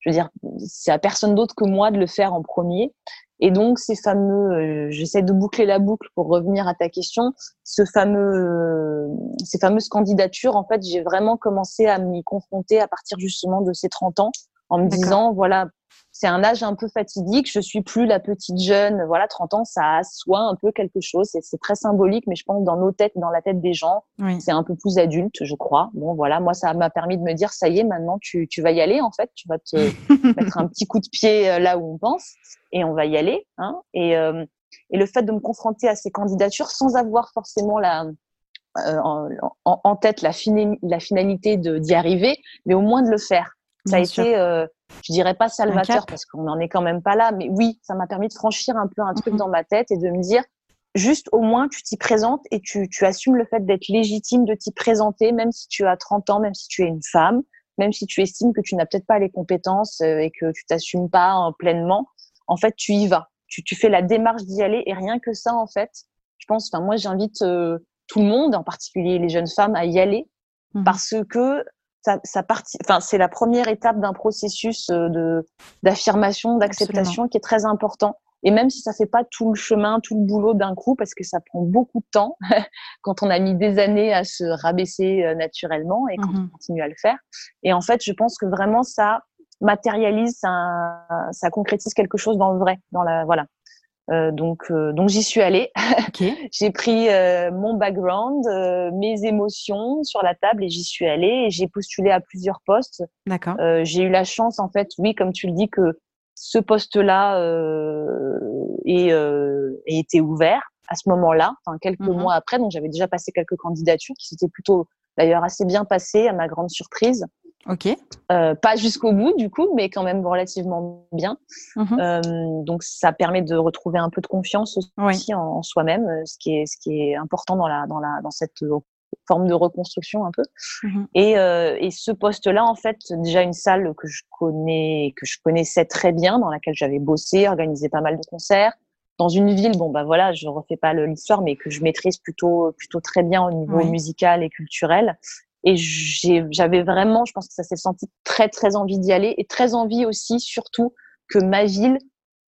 je veux dire, c'est à personne d'autre que moi de le faire en premier. Et donc, ces fameux, euh, j'essaie de boucler la boucle pour revenir à ta question, ce fameux, ces fameuses candidatures, en fait, j'ai vraiment commencé à m'y confronter à partir justement de ces 30 ans, en me disant, voilà, c'est un âge un peu fatidique, je suis plus la petite jeune, voilà, 30 ans, ça assoit un peu quelque chose, c'est très symbolique, mais je pense dans nos têtes, dans la tête des gens, c'est un peu plus adulte, je crois. Bon, voilà, moi, ça m'a permis de me dire, ça y est, maintenant, tu, tu vas y aller, en fait, tu vas te mettre un petit coup de pied euh, là où on pense, et on va y aller, hein, et, euh, et le fait de me confronter à ces candidatures sans avoir forcément la, euh, en, en, tête la, la finalité d'y arriver, mais au moins de le faire. Ça a été, euh, je dirais pas salvateur parce qu'on n'en est quand même pas là, mais oui, ça m'a permis de franchir un peu un truc mhm. dans ma tête et de me dire, juste au moins tu t'y présentes et tu, tu assumes le fait d'être légitime de t'y présenter, même si tu as 30 ans, même si tu es une femme, même si tu estimes que tu n'as peut-être pas les compétences euh, et que tu t'assumes pas hein, pleinement. En fait, tu y vas. Tu, tu fais la démarche d'y aller et rien que ça, en fait, je pense, enfin moi j'invite euh, tout le monde, en particulier les jeunes femmes, à y aller mhm. parce que ça, ça enfin, c'est la première étape d'un processus euh, de d'affirmation, d'acceptation qui est très important. Et même si ça fait pas tout le chemin, tout le boulot d'un coup, parce que ça prend beaucoup de temps quand on a mis des années à se rabaisser euh, naturellement et quand on mmh continue à le faire. Et en fait, je pense que vraiment ça matérialise, ça, ça concrétise quelque chose dans le vrai, dans la voilà. Euh, donc, euh, donc j'y suis allée. j'ai pris euh, mon background, mes émotions sur la table et j'y suis allée. Et j'ai postulé à plusieurs postes. D'accord. j'ai eu la chance, en fait, oui, comme tu le dis, que ce poste-là ait, été ouvert à ce moment-là, enfin quelques mhm. mois après. Donc j'avais déjà passé quelques candidatures qui s'étaient plutôt, d'ailleurs, assez bien passées à ma grande surprise. Ok. Euh, pas jusqu'au bout du coup, mais quand même relativement bien. Mhm. Euh, donc ça permet de retrouver un peu de confiance aussi en, soi-même, euh, ce qui est ce qui est important dans la dans la dans cette forme de reconstruction un peu. Mhm. Et, euh, et ce poste-là, en fait, déjà une salle que je connais que je connaissais très bien, dans laquelle j'avais bossé, organisé pas mal de concerts, dans une ville, bon bah voilà, je refais pas l'histoire, mais que je maîtrise plutôt plutôt très bien au niveau musical et culturel. Et j'avais vraiment, je pense que ça s'est senti très très envie d'y aller et très envie aussi, surtout que ma ville,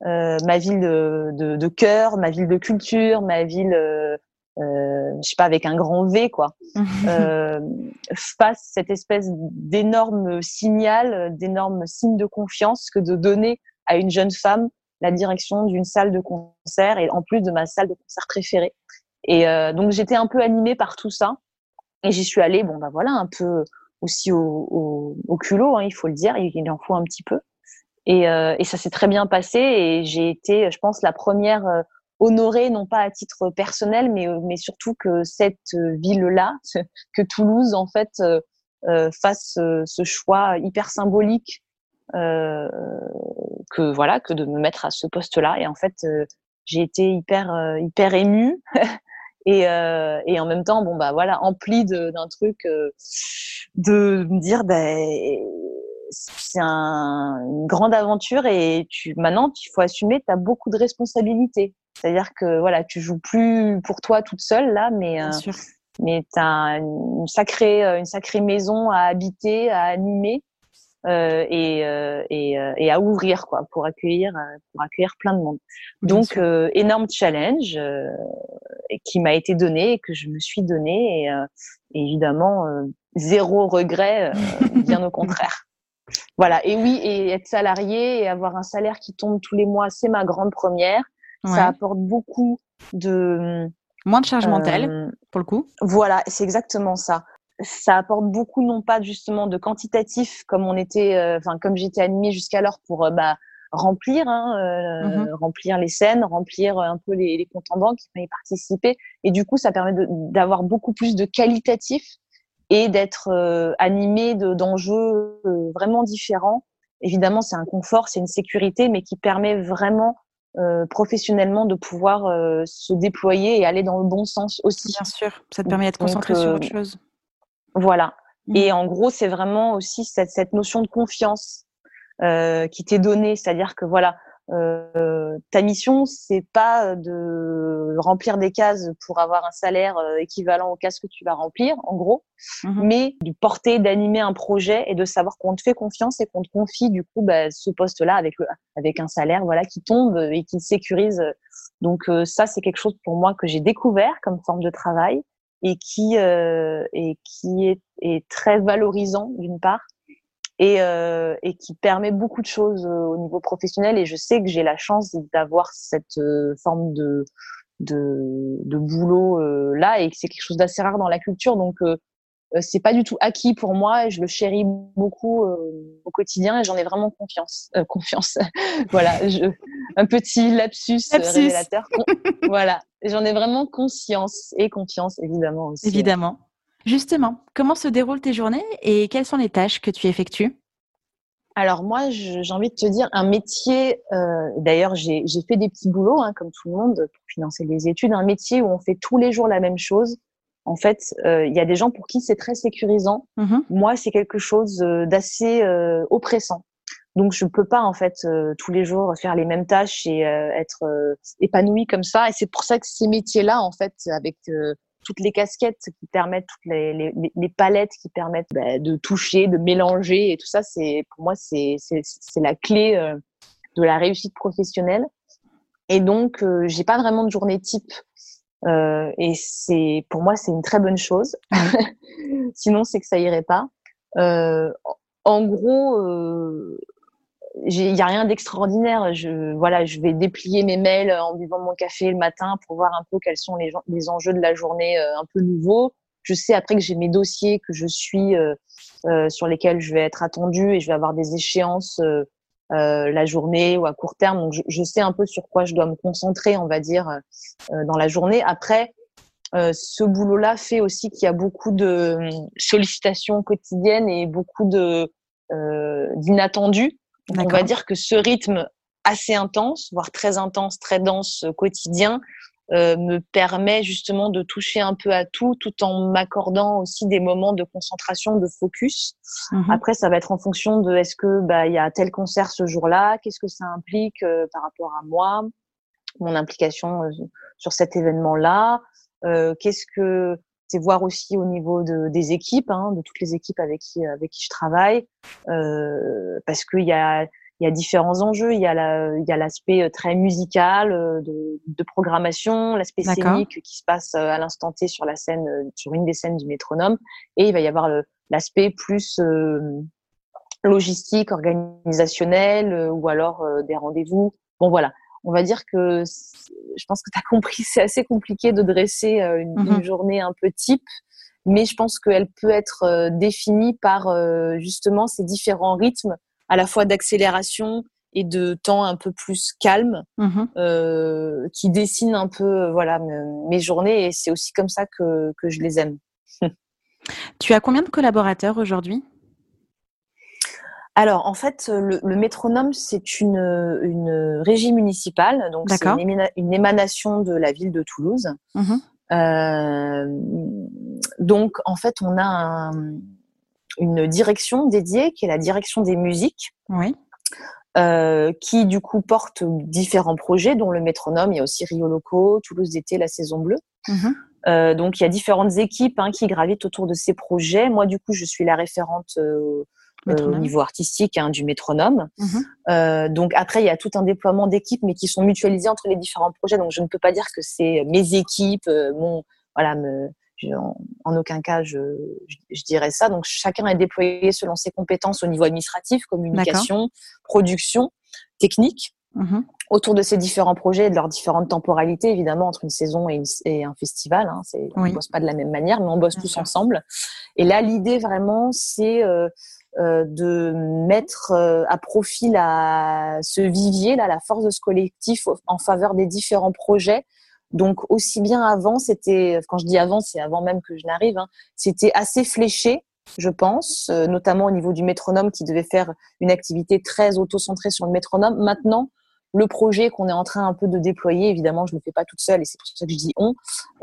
euh, ma ville de, de, de, cœur, ma ville de culture, ma ville, euh, euh, je sais pas, avec un grand V quoi, euh, fasse cette espèce d'énorme signal, d'énorme signe de confiance que de donner à une jeune femme la direction d'une salle de concert et en plus de ma salle de concert préférée. Et euh, donc j'étais un peu animée par tout ça et j'y suis allée. Bon bah voilà, un peu aussi au, au, au culot, hein, il faut le dire, il en faut un petit peu. Et, euh, et ça s'est très bien passé et j'ai été, je pense, la première euh, honorée, non pas à titre personnel, mais, mais surtout que cette ville-là, que Toulouse en fait euh, fasse ce choix hyper symbolique euh, que voilà que de me mettre à ce poste-là. Et en fait, euh, j'ai été hyper euh, hyper émue. et, et en même temps, bon bah voilà, empli d'un truc de me dire ben c'est un, une grande aventure et tu maintenant il faut assumer tu as beaucoup de responsabilités. C'est-à-dire que voilà tu joues plus pour toi toute seule là mais mais tu as une sacrée une sacrée maison à habiter à animer euh, et, euh, et, euh, et, à ouvrir quoi pour accueillir pour accueillir plein de monde. Donc énorme challenge qui m'a été donné et que je me suis donné et, évidemment zéro regret, bien au contraire. Voilà. Et oui, et être salarié et avoir un salaire qui tombe tous les mois, c'est ma grande première. Ça apporte beaucoup de moins de charge mentale pour le coup. Voilà, c'est exactement ça ça apporte beaucoup non pas justement de quantitatif comme on était euh, enfin comme j'étais animée jusqu'alors pour euh, bah, remplir hein, euh, mm-hmm. remplir les scènes remplir un peu les, les comptes en banque qui y participer et du coup ça permet d'avoir beaucoup plus de qualitatif et d'être animé d'enjeux vraiment différents évidemment c'est un confort c'est une sécurité mais qui permet vraiment professionnellement de pouvoir se déployer et aller dans le bon sens aussi. Bien sûr, ça te permet d'être concentré sur autre chose. Voilà. Mmh. Et en gros, c'est vraiment aussi cette, cette notion de confiance euh, qui t'est donnée, c'est-à-dire que voilà, euh, ta mission, c'est pas de remplir des cases pour avoir un salaire euh, équivalent aux cases que tu vas remplir, en gros, mmh mais de porter, d'animer un projet et de savoir qu'on te fait confiance et qu'on te confie du coup bah, ce poste-là avec le, avec un salaire voilà qui tombe et qui sécurise. Donc euh, ça, c'est quelque chose pour moi que j'ai découvert comme forme de travail et qui euh, et qui est, est très valorisant d'une part et, euh, et qui permet beaucoup de choses euh, au niveau professionnel. Et je sais que j'ai la chance d'avoir cette forme de de, de boulot là et que c'est quelque chose d'assez rare dans la culture. Donc c'est pas du tout acquis pour moi et je le chéris beaucoup au quotidien et j'en ai vraiment confiance confiance voilà je, un petit lapsus, révélateur voilà J'en ai vraiment conscience et confiance, évidemment aussi. Évidemment. Justement, comment se déroulent tes journées et quelles sont les tâches que tu effectues? Alors moi, j'ai envie de te dire un métier. Euh, D'ailleurs, j'ai fait des petits boulots, hein, comme tout le monde, pour financer les études. Un métier où on fait tous les jours la même chose. En fait, euh, il y a des gens pour qui c'est très sécurisant. Mmh moi, c'est quelque chose euh, d'assez euh, oppressant. Donc je peux pas en fait euh, tous les jours faire les mêmes tâches et euh, être euh, épanouie comme ça. Et c'est pour ça que ces métiers-là, en fait, avec toutes les casquettes qui permettent, toutes les, les, les palettes qui permettent bah, de toucher, de mélanger et tout ça, c'est pour moi c'est c'est la clé de la réussite professionnelle. Et donc j'ai pas vraiment de journée type. Et c'est pour moi c'est une très bonne chose. Sinon c'est que ça irait pas. en gros, il y a rien d'extraordinaire. Je voilà, je vais déplier mes mails en buvant mon café le matin pour voir un peu quels sont les, les enjeux de la journée euh, un peu nouveaux. Je sais après que j'ai mes dossiers que je suis euh, euh, sur lesquels je vais être attendue et je vais avoir des échéances euh, euh la journée ou à court terme. Donc je, je, sais un peu sur quoi je dois me concentrer, on va dire, dans la journée. Après, ce boulot-là fait aussi qu'il y a beaucoup de sollicitations quotidiennes et beaucoup de d'inattendus on va dire que ce rythme assez intense, voire très intense, très dense, euh, quotidien, euh, me permet justement de toucher un peu à tout, tout en m'accordant aussi des moments de concentration, de focus. Mhm. Après, ça va être en fonction de est-ce que bah il y a tel concert ce jour-là, qu'est-ce que ça implique euh, par rapport à moi, mon implication sur cet événement-là. Qu'est-ce que c'est voir aussi au niveau de, des équipes, hein, de toutes les équipes avec qui avec qui je travaille, parce qu'il y a il y a différents enjeux. Il y a la, il y a l'aspect très musical de, de programmation, l'aspect scénique qui se passe à l'instant T sur la scène, sur une des scènes du métronome, et il va y avoir l'aspect plus logistique, organisationnel, euh, ou alors euh, des rendez-vous. Bon voilà, on va dire que je pense que tu as compris, c'est assez compliqué de dresser euh, une, une, journée un peu type, mais je pense qu'elle peut être définie par justement ces différents rythmes, à la fois d'accélération et de temps un peu plus calme, mhm. euh, qui dessinent un peu voilà mes journées, et c'est aussi comme ça que, que je les aime. tu as combien de collaborateurs aujourd'hui? Alors, en fait, le, métronome, c'est une, une régie municipale, donc c'est une, émanation de la ville de Toulouse. Mmh euh, donc, en fait, on a une direction dédiée qui est la direction des musiques. Oui. Euh, qui du coup porte différents projets, dont le métronome. Il y a aussi Rio Loco, Toulouse d'été, la saison bleue. Mmh euh, donc il y a différentes équipes hein, qui gravitent autour de ces projets. Moi du coup je suis la référente euh, au niveau artistique hein, du métronome. Mhm. Donc après, il y a tout un déploiement d'équipes, mais qui sont mutualisées entre les différents projets. Donc je ne peux pas dire que c'est mes équipes, mon voilà, me, en, aucun cas je, je, dirais ça. Donc chacun est déployé selon ses compétences au niveau administratif, communication, production, technique. Mhm. Autour de ces différents projets et de leurs différentes temporalités, évidemment, entre une saison et, et un festival, hein, on ne bosse pas de la même manière, mais on bosse tous ensemble. Et là, l'idée vraiment, c'est euh, euh, de mettre euh, à profit la, ce vivier, là, la force de ce collectif en faveur des différents projets. Donc aussi bien avant, c'était, quand je dis avant, c'est avant même que je n'arrive, hein, c'était assez fléché, je pense, euh, notamment au niveau du métronome qui devait faire une activité très auto-centrée sur le métronome. Maintenant, le projet qu'on est en train un peu de déployer, évidemment, je ne le fais pas toute seule et c'est pour ça que je dis on,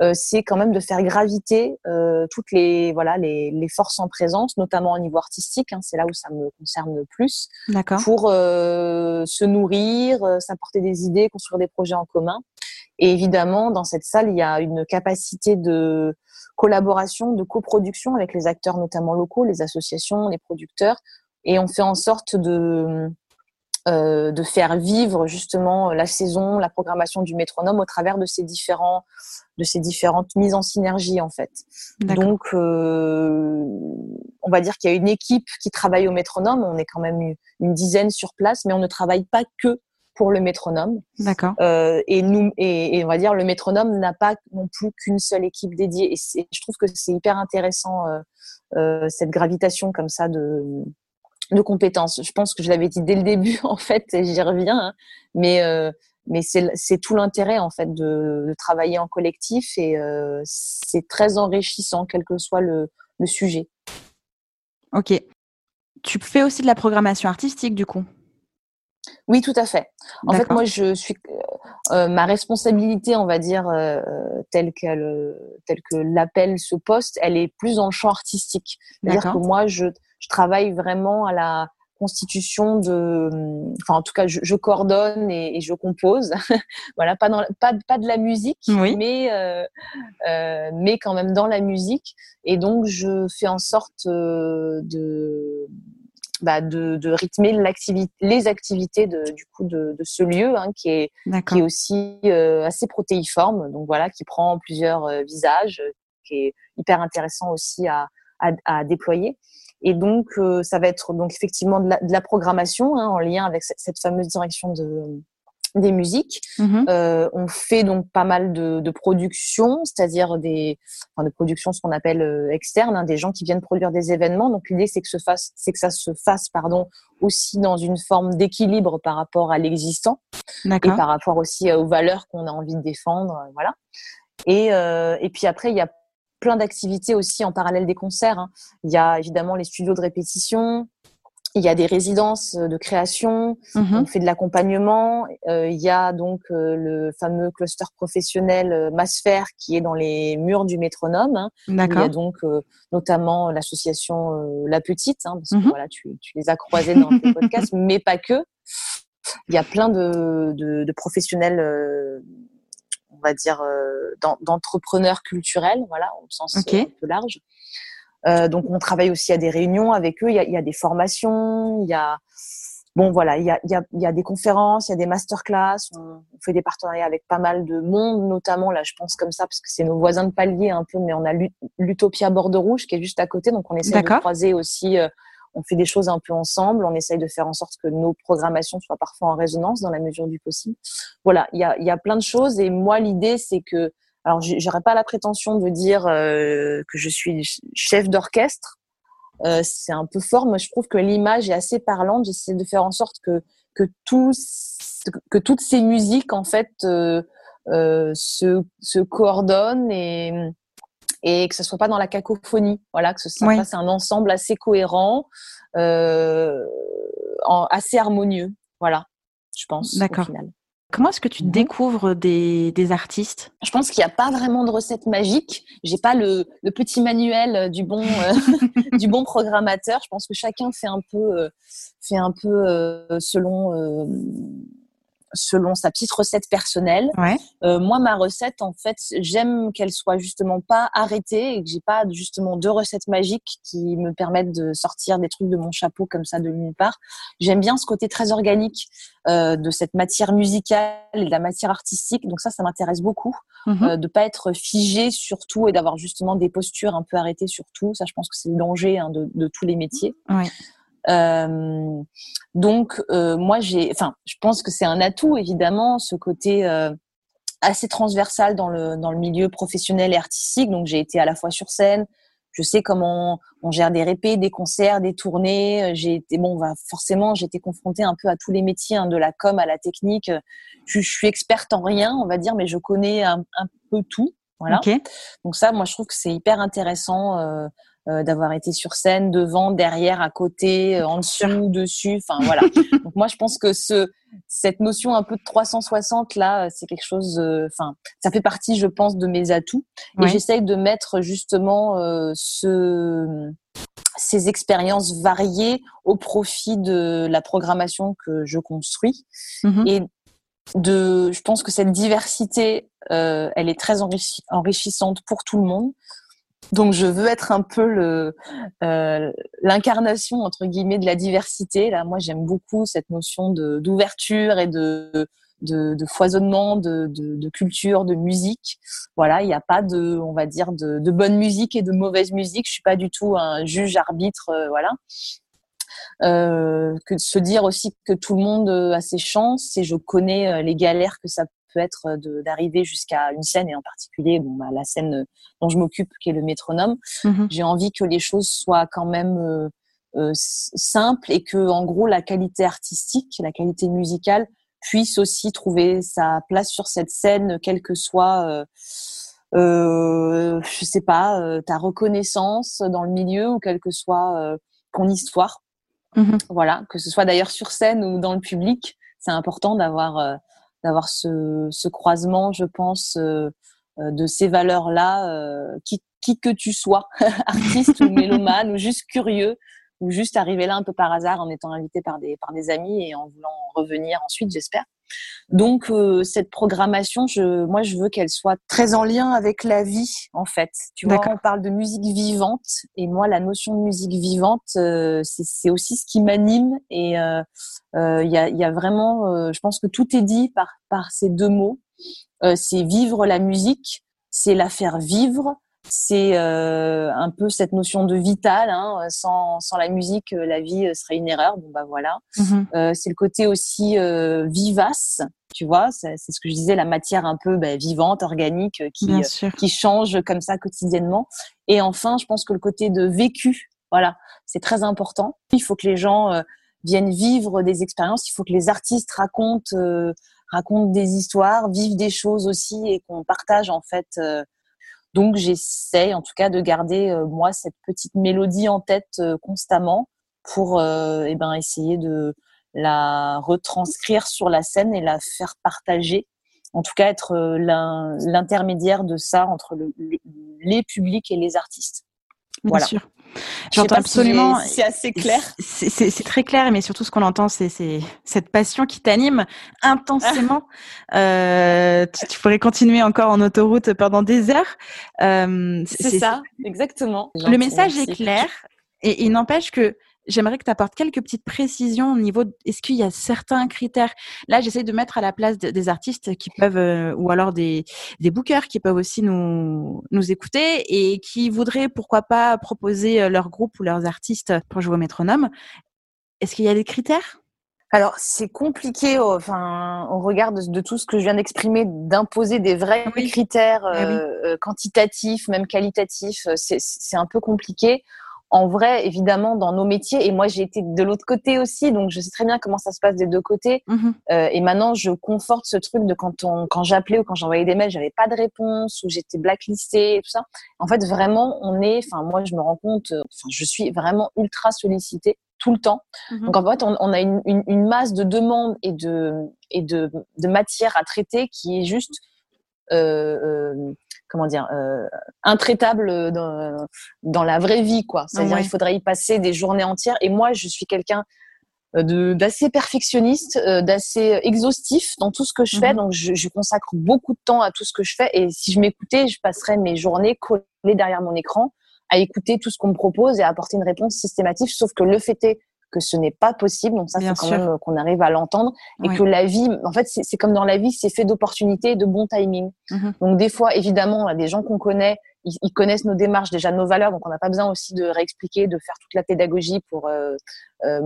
euh, c'est quand même de faire graviter euh, toutes les voilà les, les, forces en présence, notamment au niveau artistique. Hein, c'est là où ça me concerne le plus. Pour euh, se nourrir, euh, s'apporter des idées, construire des projets en commun. Et évidemment, dans cette salle, il y a une capacité de collaboration, de coproduction avec les acteurs, notamment locaux, les associations, les producteurs, et on fait en sorte de euh, de faire vivre justement la saison, la programmation du métronome au travers de ces différents, de ces différentes mises en synergie en fait. Donc, euh, on va dire qu'il y a une équipe qui travaille au métronome. On est quand même une, dizaine sur place, mais on ne travaille pas que pour le métronome. D'accord. Euh, et nous, et, et, on va dire le métronome n'a pas non plus qu'une seule équipe dédiée. Et je trouve que c'est hyper intéressant euh, euh, cette gravitation comme ça de de compétences. Je pense que je l'avais dit dès le début, en fait, et j'y reviens, hein. mais, mais c'est tout l'intérêt, en fait, de, de, travailler en collectif et c'est très enrichissant, quel que soit le, le, sujet. Ok. Tu fais aussi de la programmation artistique, du coup? Oui, tout à fait. En fait, moi, je suis euh, ma responsabilité, on va dire, telle qu'elle, telle que l'appelle ce poste, elle est plus dans le champ artistique. C'est-à-dire que moi, je je travaille vraiment à la constitution de, enfin en tout cas je, je coordonne et, et, je compose, voilà pas dans pas pas de la musique, mais euh, euh, mais quand même dans la musique. Et donc je fais en sorte euh, de bah, de, de, rythmer l'activité, les activités de, du coup de, de ce lieu hein, qui est qui est aussi euh, assez protéiforme, donc voilà qui prend plusieurs euh, visages, qui est hyper intéressant aussi à, à, à déployer. Et donc, euh, ça va être donc effectivement de la, de la programmation hein, en lien avec cette, cette, fameuse direction de des musiques. Mm-hmm. Euh, on fait donc pas mal de, de production, c'est-à-dire des enfin, de production, ce qu'on appelle euh, externe, hein, des gens qui viennent produire des événements. Donc l'idée c'est que se fasse, c'est que ça se fasse, pardon, aussi dans une forme d'équilibre par rapport à l'existant et par rapport aussi aux valeurs qu'on a envie de défendre, voilà. Et, euh, et puis après, il y a plein d'activités aussi en parallèle des concerts. Hein. Il y a évidemment les studios de répétition, il y a des résidences de création, mhm. on fait de l'accompagnement. Euh, il y a donc euh, le fameux cluster professionnel euh, Masfer qui est dans les murs du métronome. Hein. Il y a donc euh, notamment l'association La Petite, hein, parce que mhm. voilà, tu, tu, les as croisés dans tes podcasts, mais pas que. il y a plein de, de, professionnels, on va dire, d'entrepreneurs culturels, voilà, au sens un peu large. Donc, on travaille aussi à des réunions avec eux. Il y a, il y a des formations, il y a bon voilà, il y a, y, a, y a, des conférences, il y a des masterclass, on, on, fait des partenariats avec pas mal de monde, notamment là je pense comme ça parce que c'est nos voisins de palier un peu, mais on a l'Utopia Borde Rouge qui est juste à côté, donc on essaie de croiser aussi. Euh, on fait des choses un peu ensemble, on essaye de faire en sorte que nos programmations soient parfois en résonance dans la mesure du possible. Voilà, il y a, y a plein de choses et moi l'idée c'est que alors j'aurais pas la prétention de dire euh, que je suis chef d'orchestre euh, c'est un peu fort, mais je trouve que l'image est assez parlante. J'essaie de faire en sorte que que que toutes ces musiques en fait euh, se, se coordonnent et et que ce soit pas dans la cacophonie. Voilà, que ce soit un ensemble assez cohérent, assez harmonieux. Voilà, je pense. D'accord. Comment est-ce que tu mhm. découvres des, des artistes? Je pense qu'il n'y a pas vraiment de recette magique. J'ai pas le, le, petit manuel du bon euh, du bon programmateur. Je pense que chacun fait un peu euh, fait un peu euh, selon selon sa petite recette personnelle. Euh, moi, ma recette, en fait, j'aime qu'elle soit justement pas arrêtée et que j'ai pas justement deux recettes magiques qui me permettent de sortir des trucs de mon chapeau comme ça de nulle part. J'aime bien ce côté très organique euh, de cette matière musicale et de la matière artistique. Donc ça, ça m'intéresse beaucoup mm-hmm. euh, de pas être figé sur tout et d'avoir justement des postures un peu arrêtées sur tout. Ça, je pense que c'est le danger hein, de, de, tous les métiers. Ouais. Euh, donc euh, moi j'ai, enfin, je pense que c'est un atout évidemment ce côté euh, assez transversal dans le dans le milieu professionnel et artistique. Donc j'ai été à la fois sur scène, je sais comment on gère des répés, des concerts, des tournées. J'ai été bon, bah, forcément, j'étais confrontée un peu à tous les métiers, hein, de la com à la technique. Je, je, suis experte en rien, on va dire, mais je connais un, un peu tout. Voilà. Donc ça, moi, je trouve que c'est hyper intéressant. Euh, euh, d'avoir été sur scène, devant, derrière, à côté, euh, en dessous, dessus. Enfin voilà. Donc moi je pense que ce cette notion un peu de 360 là, c'est quelque chose. Enfin, ça fait partie, je pense, de mes atouts. Et j'essaye de mettre justement euh, ce ces expériences variées au profit de la programmation que je construis. Mm-hmm. Et de, je pense que cette diversité, euh, elle est très enrichissante pour tout le monde. Donc je veux être un peu euh, l'incarnation entre guillemets de la diversité. Là, moi j'aime beaucoup cette notion d'ouverture et de de, de foisonnement, de, de, de, culture, de musique. Voilà, il n'y a pas de, on va dire, de, de, bonne musique et de mauvaise musique. Je suis pas du tout un juge arbitre, euh, voilà. Euh, que de se dire aussi que tout le monde a ses chances et je connais euh, les galères que ça peut être euh, d'arriver jusqu'à une scène et en particulier bon, bah, la scène euh, dont je m'occupe qui est le métronome. Mhm. J'ai envie que les choses soient quand même euh, euh, simples et que en gros la qualité artistique, la qualité musicale puisse aussi trouver sa place sur cette scène, quelle que soit, euh, euh, je sais pas, ta reconnaissance dans le milieu ou quelle que soit ton histoire. Mhm. Voilà, que ce soit d'ailleurs sur scène ou dans le public, c'est important d'avoir d'avoir ce, ce, croisement, je pense, euh, euh, de ces valeurs-là, euh, qui, qui que tu sois, artiste ou mélomane ou juste curieux, ou juste arrivé là un peu par hasard en étant invité par des, par des amis et en voulant revenir ensuite, j'espère. Donc cette programmation, je, moi, je veux qu'elle soit très en lien avec la vie, en fait. Tu vois, on parle de musique vivante, et moi, la notion de musique vivante, euh, c'est aussi ce qui m'anime. Et il y, a, y, a, vraiment, je pense que tout est dit par, par ces deux mots. c'est vivre la musique, c'est la faire vivre, c'est euh, un peu cette notion de vital. Hein, sans, sans la musique, euh, la vie euh, serait une erreur. Bon bah voilà. Mhm. Euh, c'est le côté aussi euh, vivace. Tu vois, c'est ce que je disais, la matière un peu bah, vivante, organique, qui qui change comme ça quotidiennement. Et enfin, je pense que le côté de vécu, voilà, c'est très important. Il faut que les gens viennent vivre des expériences. Il faut que les artistes racontent racontent des histoires, vivent des choses aussi, et qu'on partage en fait donc j'essaie en tout cas de garder euh, moi cette petite mélodie en tête euh, constamment pour euh, eh ben essayer de la retranscrire sur la scène et la faire partager. En tout cas être l'intermédiaire de ça entre le, les publics et les artistes. Bien sûr. J'entends absolument. c'est assez clair. C'est très clair, mais surtout ce qu'on entend, c'est cette passion qui t'anime intensément. euh, tu, pourrais continuer encore en autoroute pendant des heures. Euh, c'est ça, exactement. Le message est clair, et il n'empêche que j'aimerais que tu apportes quelques petites précisions au niveau est-ce qu'il y a certains critères? Là j'essaie de mettre à la place des artistes qui peuvent euh, ou alors des des bookers qui peuvent aussi nous nous écouter et qui voudraient pourquoi pas proposer euh, leur groupe ou leurs artistes pour jouer au métronome. Est-ce qu'il y a des critères? Alors c'est compliqué, enfin, au regard de, tout ce que je viens d'exprimer, d'imposer des vrais critères eh euh, quantitatifs, même qualitatifs. C'est un peu compliqué en vrai, évidemment, dans nos métiers, et moi j'ai été de l'autre côté aussi, donc je sais très bien comment ça se passe des deux côtés. Mhm. Euh, et maintenant, je conforte ce truc de quand on, quand j'appelais ou quand j'envoyais des mails, j'avais pas de réponse ou j'étais blacklistée et tout ça. En fait, vraiment, on est, enfin moi, je me rends compte, euh, enfin, je suis vraiment ultra sollicitée tout le temps. Mhm. Donc en fait, on, on a une, une, une, masse de demandes et de et de, de matière à traiter qui est juste euh, euh comment dire euh, intraitable dans, dans, la vraie vie quoi. C'est-à-dire il faudrait y passer des journées entières. Et moi je suis quelqu'un euh, de d'assez perfectionniste euh, d'assez exhaustif dans tout ce que je fais. Mhm. donc je, je, consacre beaucoup de temps à tout ce que je fais. Et si je m'écoutais je passerais mes journées collées derrière mon écran à écouter tout ce qu'on me propose et à apporter une réponse systématique. Sauf que le fait est que ce n'est pas possible. Donc ça, c'est quand même qu'on arrive à l'entendre et que la vie, en fait, c'est comme dans la vie, c'est fait d'opportunités et de bon timing. Mhm. Donc des fois, évidemment, on a des gens qu'on connaît, ils, connaissent nos démarches, déjà nos valeurs, donc on n'a pas besoin aussi de réexpliquer, de faire toute la pédagogie pour euh, euh,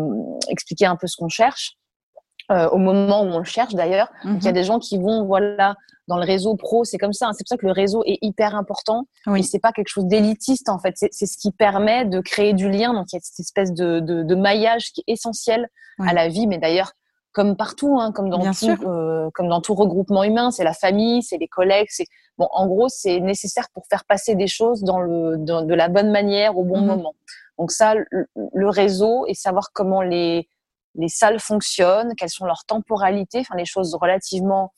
expliquer un peu ce qu'on cherche. Euh, au moment où on le cherche d'ailleurs. il y a mhm. des gens qui vont voilà dans le réseau pro, c'est comme ça. Hein. C'est pour ça que le réseau est hyper important. Oui. Et c'est pas quelque chose d'élitiste en fait. C'est ce qui permet de créer du lien. Donc il y a cette espèce de, de, de maillage qui est essentiel à la vie. Mais d'ailleurs, comme partout, hein, comme dans tout, euh, comme dans tout regroupement humain, c'est la famille, c'est les collègues. C'est bon, en gros, c'est nécessaire pour faire passer des choses dans le dans, de la bonne manière au bon mhm. moment. Donc ça, le réseau et savoir comment les les salles fonctionnent, quelles sont leurs temporalités, enfin les choses relativement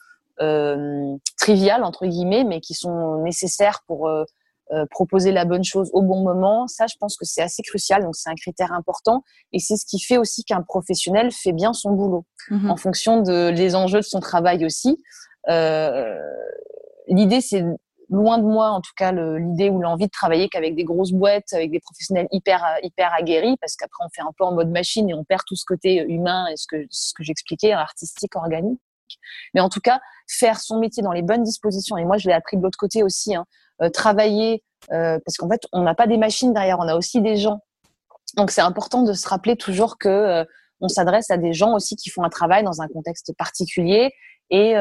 triviales entre guillemets, mais qui sont nécessaires pour euh, euh, proposer la bonne chose au bon moment. Ça, je pense que c'est assez crucial, donc c'est un critère important et c'est ce qui fait aussi qu'un professionnel fait bien son boulot mhm. en fonction de les enjeux de son travail aussi. L'idée, c'est loin de moi, en tout cas, l'idée ou l'envie de travailler qu'avec des grosses boîtes, avec des professionnels hyper, hyper aguerris, parce qu'après, on fait un peu en mode machine et on perd tout ce côté humain et ce que, ce que j'expliquais, artistique, organique. Mais en tout cas, faire son métier dans les bonnes dispositions. Et moi, je l'ai appris de l'autre côté aussi. Hein, euh, travailler, euh, parce qu'en fait, on n'a pas des machines derrière, on a aussi des gens. Donc, c'est important de se rappeler toujours que euh, on s'adresse à des gens aussi qui font un travail dans un contexte particulier. Et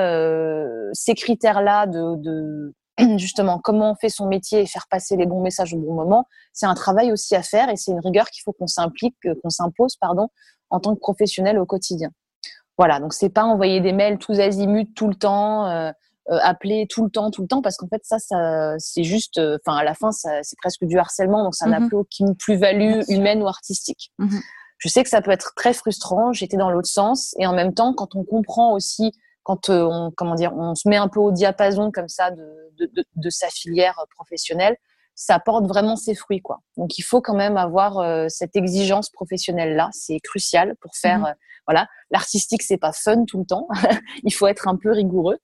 ces critères-là de, de justement comment on fait son métier et faire passer les bons messages au bon moment, c'est un travail aussi à faire et c'est une rigueur qu'il faut qu'on s'implique, qu'on s'impose, pardon, en tant que professionnel au quotidien. Voilà, donc c'est pas envoyer des mails tous azimuts tout le temps, euh, euh, appeler tout le temps, tout le temps, parce qu'en fait ça, ça c'est juste, euh, enfin à la fin, c'est presque du harcèlement, donc ça n'a mhm. plus aucune plus-value humaine ou artistique. Mhm. Je sais que ça peut être très frustrant. J'étais dans l'autre sens et en même temps, quand on comprend aussi quand euh, on, comment dire, on se met un peu au diapason comme ça de, de, de, de sa filière professionnelle, ça porte vraiment ses fruits, quoi. Donc, il faut quand même avoir euh, cette exigence professionnelle-là. C'est crucial pour faire, mhm. euh, voilà. L'artistique, c'est pas fun tout le temps. il faut être un peu rigoureux.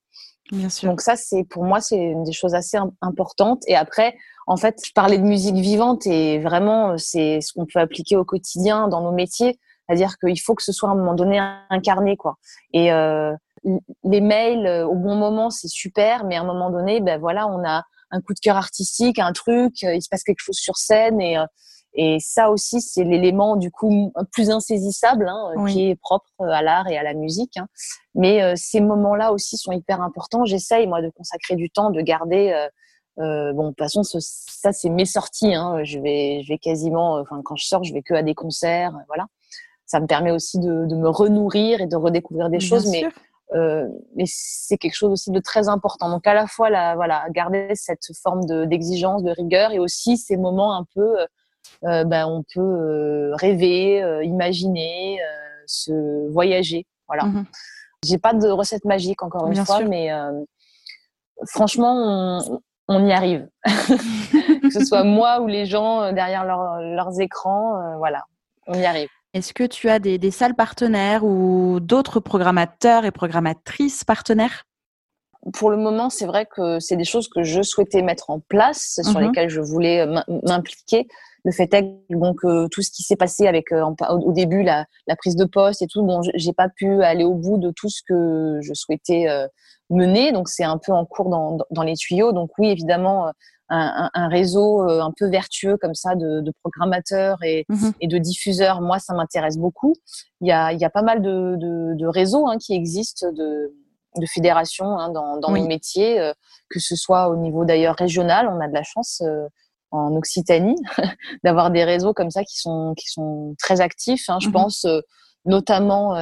Bien sûr. Donc ça, c'est pour moi, c'est une des choses assez importantes. Et après, en fait, je parlais de musique vivante et vraiment, c'est ce qu'on peut appliquer au quotidien dans nos métiers. C'est-à-dire qu'il faut que ce soit à un moment donné incarné, quoi. Et euh, les mails euh, au bon moment, c'est super, mais à un moment donné, ben voilà, on a un coup de cœur artistique, un truc, euh, il se passe quelque chose sur scène et euh, et ça aussi, c'est l'élément du coup plus insaisissable, hein, qui est propre à l'art et à la musique. Hein. Mais ces moments-là aussi sont hyper importants. J'essaye moi de consacrer du temps, de garder. Euh, bon, de toute façon, ça c'est mes sorties. Hein. Je vais, je vais quasiment, enfin quand je sors, je vais que à des concerts, voilà. Ça me permet aussi de, de me renourrir et de redécouvrir des choses. Mais euh, mais c'est quelque chose aussi de très important. Donc à la fois la, voilà, garder cette forme d'exigence, de, rigueur, et aussi ces moments un peu, euh, euh ben, on peut euh, rêver, euh, imaginer, se voyager. Voilà. Mm-hmm. J'ai pas de recette magique encore une fois, mais franchement, on, on, y arrive. que ce soit moi ou les gens derrière leurs écrans, voilà, on y arrive. Est-ce que tu as des, salles partenaires ou d'autres programmateurs et programmatrices partenaires? Pour le moment, c'est vrai que c'est des choses que je souhaitais mettre en place, sur mhm. lesquelles je voulais m'impliquer. Le fait est bon, que tout ce qui s'est passé avec euh, au début la, prise de poste et tout, bon, j'ai pas pu aller au bout de tout ce que je souhaitais euh, mener, donc c'est un peu en cours dans, dans, les tuyaux. Donc oui, évidemment, un, réseau euh, un peu vertueux comme ça de, programmateurs mhm. et, de diffuseurs, moi, ça m'intéresse beaucoup. Il y a, pas mal de, réseaux hein, qui existent, de, fédérations hein, dans, dans nos métiers, euh, que ce soit au niveau d'ailleurs régional. On a de la chance euh, en Occitanie d'avoir des réseaux comme ça qui sont, qui sont très actifs. Hein. Je mhm. pense notamment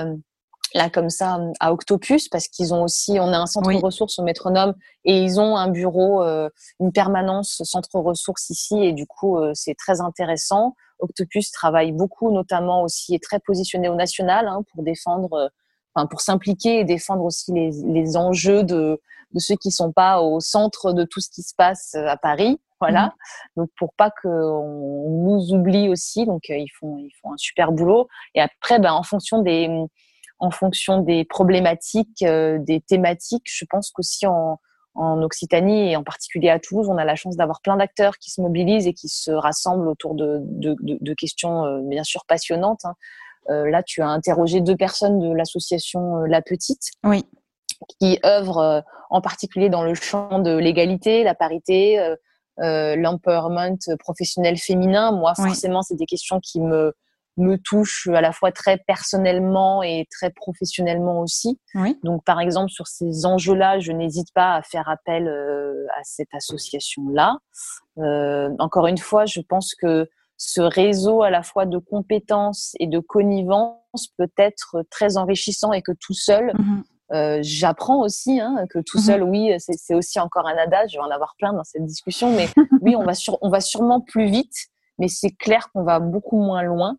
là comme ça à Octopus parce qu'ils ont aussi on a un centre ressources au métronome et ils ont un bureau euh, une permanence centre ressources ici et du coup euh, c'est très intéressant. Octopus travaille beaucoup notamment aussi est très positionné au national hein, pour défendre euh, enfin pour s'impliquer et défendre aussi les, les enjeux de de ceux qui sont pas au centre de tout ce qui se passe à Paris. Voilà. Mmh. donc pour pas qu'on nous oublie aussi donc ils font ils font un super boulot. Et après ben en fonction des en fonction des problématiques, euh, des thématiques. Je pense qu'aussi en, en Occitanie et en particulier à Toulouse, on a la chance d'avoir plein d'acteurs qui se mobilisent et qui se rassemblent autour de, de, de, questions euh, bien sûr passionnantes. Hein. Euh, là, tu as interrogé deux personnes de l'association La Petite. Oui. Qui œuvrent en particulier dans le champ de l'égalité, la parité, l'empowerment professionnel féminin. Moi, forcément, c'est des questions qui me me touche à la fois très personnellement et très professionnellement aussi. Donc, par exemple, sur ces enjeux-là, je n'hésite pas à faire appel euh, à cette association-là. Euh, encore une fois, je pense que ce réseau à la fois de compétences et de connivence peut être très enrichissant et que tout seul, mhm. euh, j'apprends aussi hein, que tout mhm. seul, oui, c'est aussi encore un adage. Je vais en avoir plein dans cette discussion, mais oui, on va, on va sûrement plus vite, mais c'est clair qu'on va beaucoup moins loin.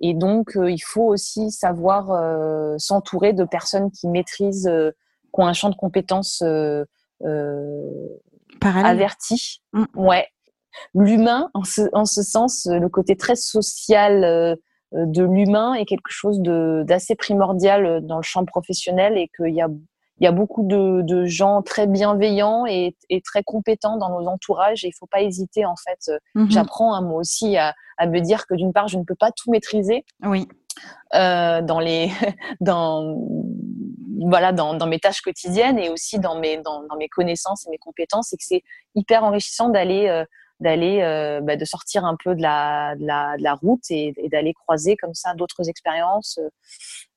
Et donc, euh, il faut aussi savoir euh, s'entourer de personnes qui maîtrisent, euh, qui ont un champ de compétences averti. Mm. Ouais. L'humain, en ce, en ce sens, le côté très social de l'humain est quelque chose d'assez primordial dans le champ professionnel et qu'il y a il y a beaucoup de, de gens très bienveillants et, et, très compétents dans nos entourages et il faut pas hésiter en fait. Mhm. J'apprends un moi aussi à, à, me dire que d'une part je ne peux pas tout maîtriser. Oui. Euh, dans les dans voilà dans, dans, mes tâches quotidiennes et aussi dans mes dans, dans mes connaissances et mes compétences et que c'est hyper enrichissant d'aller euh, d'aller euh, bah, de sortir un peu de la, de la, de la route et, d'aller croiser comme ça d'autres expériences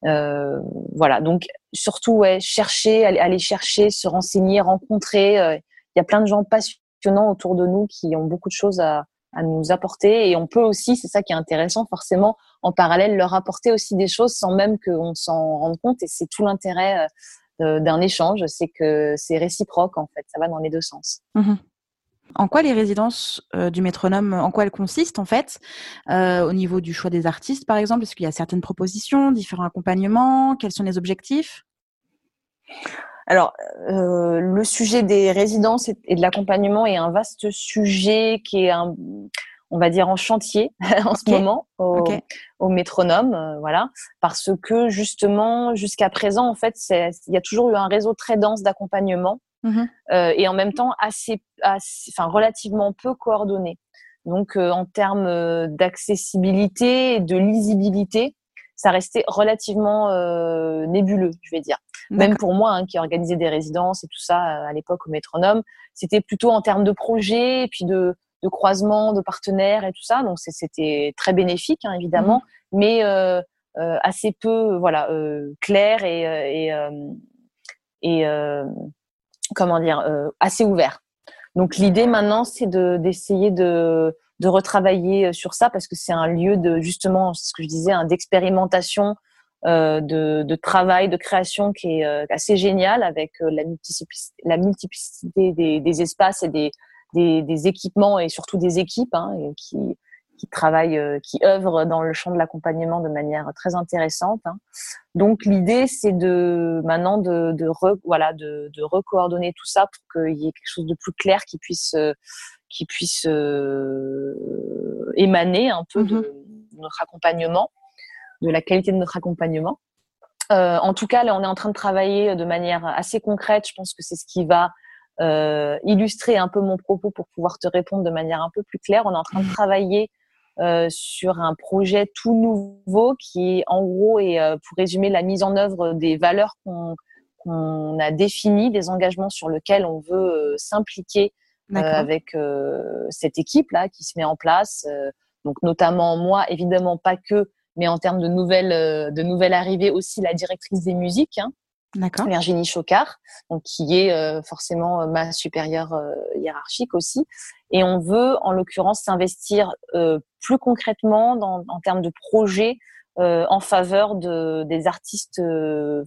euh, voilà. Donc surtout ouais chercher aller, aller, chercher se renseigner rencontrer euh, il y a plein de gens passionnants autour de nous qui ont beaucoup de choses à, à nous apporter et on peut aussi c'est ça qui est intéressant forcément en parallèle leur apporter aussi des choses sans même qu'on s'en rende compte et c'est tout l'intérêt euh, d'un échange c'est que c'est réciproque en fait ça va dans les deux sens. Mmh en quoi les résidences euh, du métronome, en quoi elles consistent en fait euh, Au niveau du choix des artistes, par exemple, est-ce qu'il y a certaines propositions, différents accompagnements? Quels sont les objectifs? Alors, euh, le sujet des résidences et de l'accompagnement est un vaste sujet qui est, un, on va dire, en chantier en ce moment au, au métronome, voilà, parce que justement, jusqu'à présent, en fait, il y a toujours eu un réseau très dense d'accompagnement Mmh euh, et en même temps assez, enfin relativement peu coordonné. Donc euh, en termes euh, d'accessibilité et de lisibilité, ça restait relativement nébuleux, je vais dire. Même pour moi, hein, qui organisais des résidences et tout ça à l'époque au métronome, c'était plutôt en termes de projets et puis de, de croisement, de partenaires et tout ça. Donc c'était très bénéfique, hein, évidemment, mmh mais assez peu, voilà, clair et, et, et comment dire, euh, assez ouvert. Donc l'idée maintenant, c'est de d'essayer de, de retravailler euh, sur ça parce que c'est un lieu de justement, c'est ce que je disais, hein, d'expérimentation, euh, de, de, travail, de création qui est euh, assez génial avec euh, la multiplicité, la multiplicité des, des espaces et des, des, des, équipements et surtout des équipes hein, qui, qui travaillent, qui œuvrent dans le champ de l'accompagnement de manière très intéressante. Hein. Donc l'idée, c'est de maintenant de, de voilà de, de recoordonner tout ça pour qu'il y ait quelque chose de plus clair qui puisse qui puisse émaner un peu de mmh notre accompagnement, de la qualité de notre accompagnement. Euh, en tout cas, là, on est en train de travailler de manière assez concrète. Je pense que c'est ce qui va euh, illustrer un peu mon propos pour pouvoir te répondre de manière un peu plus claire. On est en train de mmh. travailler euh, sur un projet tout nouveau qui est en gros et pour résumer la mise en œuvre des valeurs qu'on a définies, des engagements sur lesquels on veut s'impliquer avec cette équipe là qui se met en place. donc notamment moi, évidemment pas que mais en termes de nouvelles, euh, de nouvelles arrivées aussi la directrice des musiques, hein, Virginie Chocard, donc qui est euh, forcément euh, ma supérieure hiérarchique aussi. Et on veut, en l'occurrence, s'investir plus concrètement dans, en termes de projets en faveur de, des artistes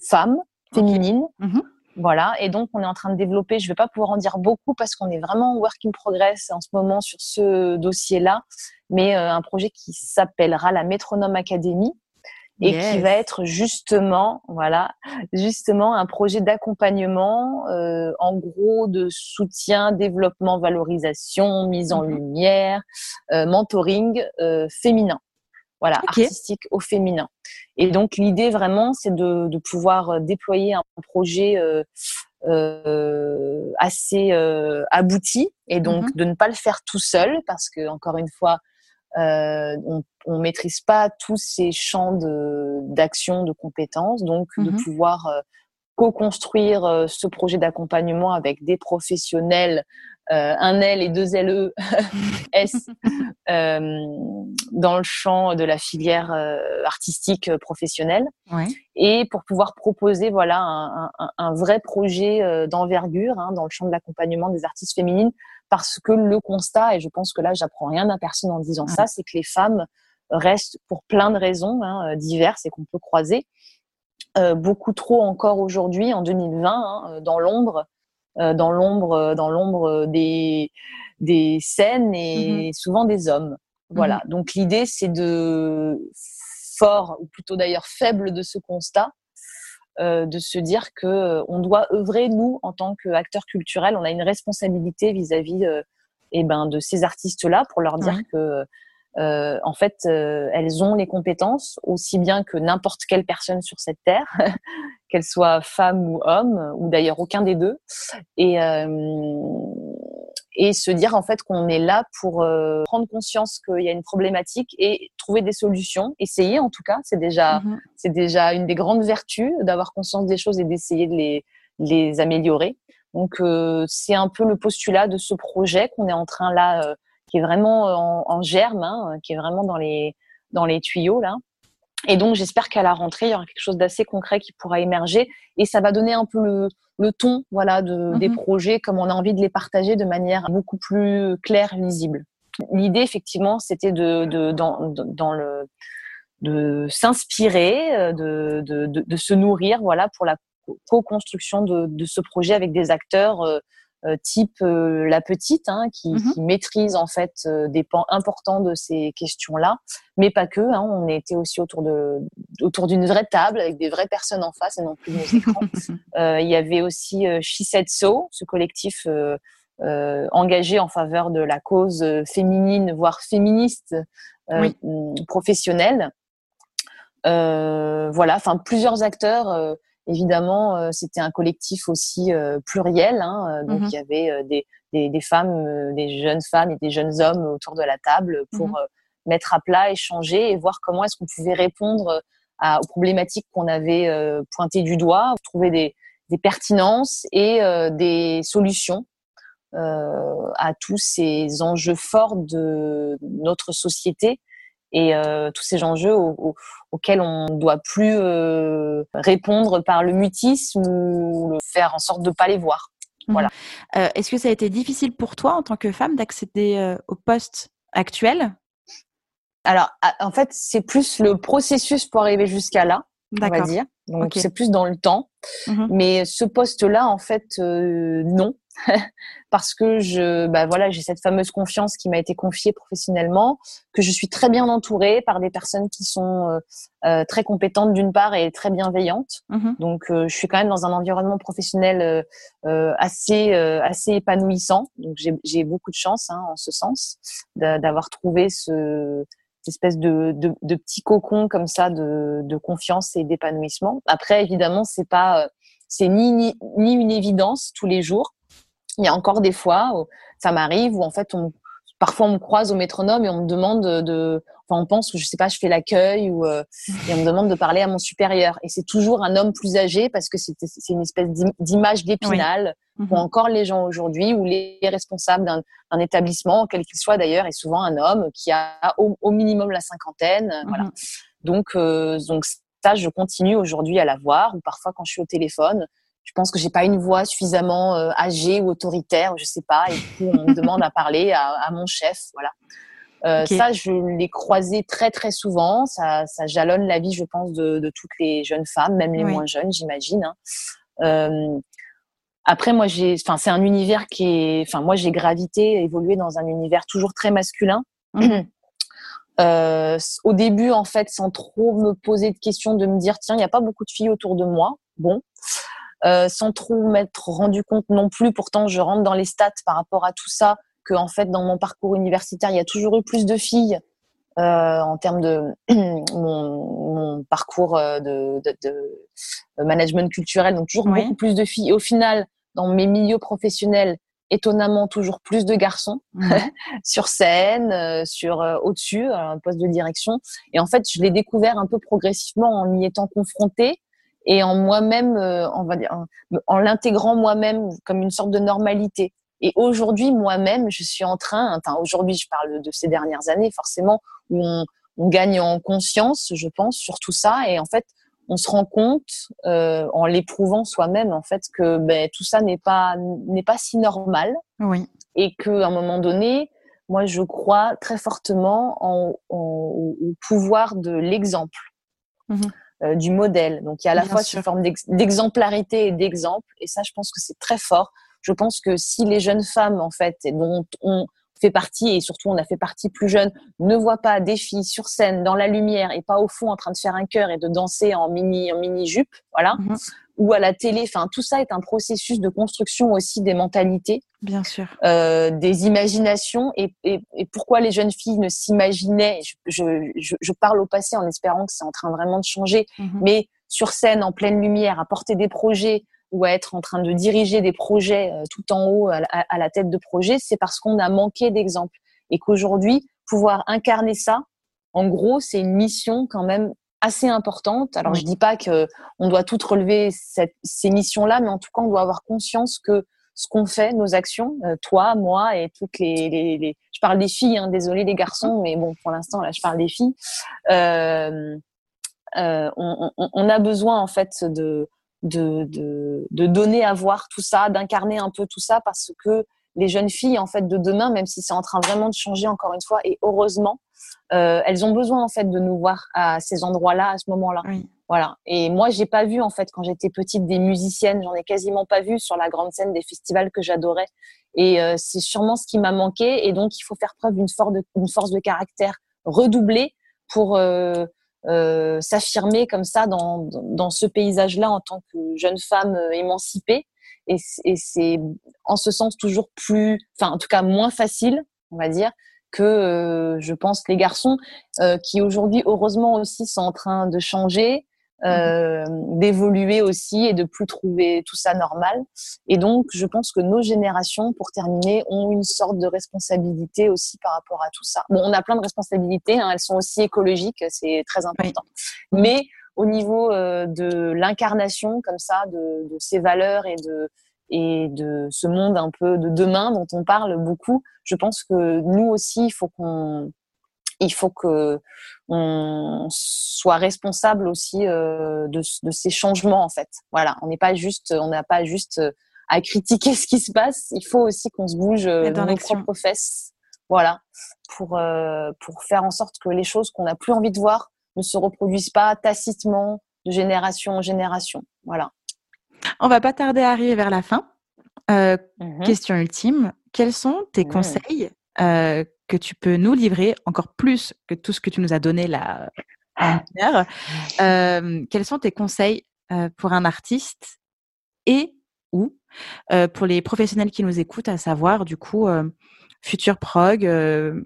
femmes, féminines. Mm-hmm. Voilà, et donc on est en train de développer, je ne vais pas pouvoir en dire beaucoup parce qu'on est vraiment work in progress en ce moment sur ce dossier-là, mais euh, un projet qui s'appellera la Métronome Academy et qui va être justement, voilà, justement un projet d'accompagnement, euh, en gros de soutien, développement, valorisation, mise en mhm. lumière, euh, mentoring féminin voilà, artistique au féminin. Et donc l'idée vraiment, c'est de, de, pouvoir euh, déployer un projet euh, euh, assez euh, abouti et donc mm-hmm. de ne pas le faire tout seul parce que encore une fois, euh, on, on maîtrise pas tous ces champs de d'action, de compétences, donc de mm-hmm. pouvoir euh, co-construire ce projet d'accompagnement avec des professionnels euh, un L et deux LE S euh, dans le champ de la filière euh, artistique professionnelle. Et pour pouvoir proposer voilà un, un, un vrai projet d'envergure hein, dans le champ de l'accompagnement des artistes féminines parce que le constat et je pense que là j'apprends rien à personne en disant ça c'est que les femmes restent pour plein de raisons hein, diverses et qu'on peut croiser beaucoup trop encore aujourd'hui en 2020 hein, dans l'ombre euh, dans l'ombre, euh, dans l'ombre des des scènes et mm-hmm. souvent des hommes. Voilà. Mm-hmm. Donc l'idée, c'est de fort ou plutôt d'ailleurs faible de ce constat, euh, de se dire que on doit œuvrer nous en tant qu'acteurs culturels, on a une responsabilité vis-à-vis eh ben de ces artistes-là pour leur dire que euh, en fait, euh, elles ont les compétences aussi bien que n'importe quelle personne sur cette terre, qu'elle soit femme ou homme, ou d'ailleurs aucun des deux, et euh, et se dire en fait qu'on est là pour euh, prendre conscience qu'il y a une problématique et trouver des solutions, essayer en tout cas, c'est déjà mm-hmm. c'est déjà une des grandes vertus d'avoir conscience des choses et d'essayer de les les améliorer. Donc c'est un peu le postulat de ce projet qu'on est en train là qui est vraiment euh, en, germe, hein, qui est vraiment dans les, dans les tuyaux là. Et donc, j'espère qu'à la rentrée, il y aura quelque chose d'assez concret qui pourra émerger et ça va donner un peu le, le ton, voilà, de, des mhm. projets comme on a envie de les partager de manière beaucoup plus claire, lisible. L'idée, effectivement, c'était de, de dans, dans, le de s'inspirer, euh, de, de, de, se nourrir, voilà, pour la co-construction de, de ce projet avec des acteurs euh, type euh, la petite, hein, qui, mhm. qui, maîtrise en fait euh, des pans importants de ces questions-là, mais pas que. Hein, on était aussi autour de autour d'une vraie table avec des vraies personnes en face et non plus nos écrans. Il y avait aussi She Said So, ce collectif engagé en faveur de la cause féminine, voire féministe professionnelle. voilà, enfin plusieurs acteurs Évidemment, euh, c'était un collectif aussi euh, pluriel, hein, euh, donc mmh il y avait des, des, des, femmes, des jeunes femmes et des jeunes hommes autour de la table pour mmh mettre à plat, échanger et voir comment est-ce qu'on pouvait répondre à, aux problématiques qu'on avait pointées du doigt, trouver des, des pertinences et des solutions à tous ces enjeux forts de notre société et euh, tous ces enjeux auxquels on ne doit plus euh, répondre par le mutisme ou faire en sorte de ne pas les voir. Mmh. Voilà. Euh, est-ce que ça a été difficile pour toi en tant que femme d'accéder au poste actuel? Alors, en fait, c'est plus le processus pour arriver jusqu'à là, on va dire. Donc, c'est plus dans le temps. Mmh Mais ce poste-là, en fait, non. parce que je, bah voilà, j'ai cette fameuse confiance qui m'a été confiée professionnellement, que je suis très bien entourée par des personnes qui sont euh, euh très compétentes d'une part et très bienveillantes. Mmh Donc, euh, je suis quand même dans un environnement professionnel euh, euh assez assez épanouissant. Donc, j'ai beaucoup de chance hein, en ce sens d'avoir trouvé ce espèce de, de, de, petit cocon comme ça de, de confiance et d'épanouissement. Après, évidemment, c'est pas c'est ni, ni, ni une évidence tous les jours il y a encore des fois, où ça m'arrive où en fait, on, parfois on me croise au métronome et on me demande de, enfin on pense que je sais pas, je fais l'accueil ou euh, et on me demande de parler à mon supérieur et c'est toujours un homme plus âgé parce que c'est une espèce d'image d'épinal oui. pour mhm. encore les gens aujourd'hui ou les responsables d'un établissement, quel qu'il soit d'ailleurs, est souvent un homme qui a au, minimum la cinquantaine, mhm. voilà. Donc euh, donc ça, je continue aujourd'hui à la voir ou parfois quand je suis au téléphone je pense que j'ai pas une voix suffisamment euh, âgée ou autoritaire, je sais pas, et puis on me demande à parler à, à mon chef, voilà. Euh, Ça, je l'ai croisé très très souvent. Ça, ça jalonne la vie, je pense, de, de toutes les jeunes femmes, même les moins jeunes, j'imagine. Hein. Euh, après, moi, j'ai, enfin, c'est un univers qui est, enfin, moi, j'ai gravité, évolué dans un univers toujours très masculin. Mmh. Euh, au début, en fait, sans trop me poser de questions, de me dire, tiens, il n'y a pas beaucoup de filles autour de moi. Bon, euh, sans trop m'être rendu compte non plus. Pourtant, je rentre dans les stats par rapport à tout ça, que en fait, dans mon parcours universitaire, il y a toujours eu plus de filles euh, en termes de mon, mon parcours euh, de, de, de, management culturel, donc toujours beaucoup plus de filles. Et au final, dans mes milieux professionnels, étonnamment toujours plus de garçons sur scène, euh, sur euh, au-dessus, un poste de direction. Et en fait, je l'ai découvert un peu progressivement en y étant confrontée et en moi-même, euh, on va dire, en, l'intégrant moi-même comme une sorte de normalité. Et aujourd'hui, moi-même, je suis en train, enfin aujourd'hui, je parle de ces dernières années, forcément, où on, on gagne en conscience, je pense, sur tout ça. Et en fait, on se rend compte, euh, en l'éprouvant soi-même, en fait, que ben, tout ça n'est pas n'est pas si normal. Oui. Et qu'à un moment donné, moi, je crois très fortement en, en, au pouvoir de l'exemple. Mmh euh, du modèle. Donc il y a à la fois une forme d'exemplarité et d'exemple, et ça, je pense que c'est très fort. Je pense que si les jeunes femmes, en fait, dont on fait partie, et surtout on a fait partie plus jeune, ne voient pas des filles sur scène, dans la lumière, et pas au fond en train de faire un cœur et de danser en mini, en mini jupe, voilà, mhm. ou à la télé. Enfin, tout ça est un processus de construction aussi des mentalités, bien sûr, euh, des imaginations. Et, et, et, pourquoi les jeunes filles ne s'imaginaient je, je, je, parle au passé en espérant que c'est en train vraiment de changer, mhm. mais sur scène, en pleine lumière, à porter des projets ou à être en train de diriger des projets euh, tout en haut à, la tête de projet, c'est parce qu'on a manqué d'exemples et qu'aujourd'hui pouvoir incarner ça, en gros, c'est une mission quand même assez importante. Alors, je dis pas que on doit toutes relever cette, ces missions-là, mais en tout cas, on doit avoir conscience que ce qu'on fait, nos actions, euh, toi, moi et toutes les, les, les, je parle des filles, hein, désolé les garçons, mais bon, pour l'instant là, je parle des filles. Euh, euh, on, on, on, a besoin en fait de, de, de, de donner à voir tout ça, d'incarner un peu tout ça, parce que les jeunes filles en fait de demain, même si c'est en train vraiment de changer encore une fois, et heureusement, euh, elles ont besoin en fait de nous voir à ces endroits-là, à ce moment-là. Oui. Voilà. Et moi, j'ai pas vu en fait quand j'étais petite des musiciennes, j'en ai quasiment pas vu sur la grande scène des festivals que j'adorais. Et euh, c'est sûrement ce qui m'a manqué. Et donc, il faut faire preuve d'une force de, force de caractère redoublée pour euh, euh, s'affirmer comme ça dans, dans ce paysage-là en tant que jeune femme euh, émancipée. Et, et c'est en ce sens toujours plus, enfin en tout cas moins facile, on va dire, que euh, je pense les garçons euh, qui aujourd'hui heureusement aussi sont en train de changer, euh, mmh. d'évoluer aussi et de plus trouver tout ça normal. Et donc je pense que nos générations, pour terminer, ont une sorte de responsabilité aussi par rapport à tout ça. Bon, on a plein de responsabilités, hein, elles sont aussi écologiques, c'est très important. Oui. Mais au niveau euh, de l'incarnation comme ça de, de, ces valeurs et de et de ce monde un peu de demain dont on parle beaucoup, je pense que nous aussi, il faut qu'on il faut que on soit responsable aussi euh, de, de, ces changements en fait. Voilà, on n'est pas juste, on n'a pas juste euh, à critiquer ce qui se passe. Il faut aussi qu'on se bouge euh, dans nos propres fesses. Voilà, pour pour faire en sorte que les choses qu'on n'a plus envie de voir ne se reproduisent pas tacitement de génération en génération. Voilà. On va pas tarder à arriver vers la fin. Euh, mhm. Question ultime, quels sont tes conseils euh, que tu peux nous livrer encore plus que tout ce que tu nous as donné là euh, Quels sont tes conseils pour un artiste et ou pour les professionnels qui nous écoutent, à savoir du coup futur prog, euh,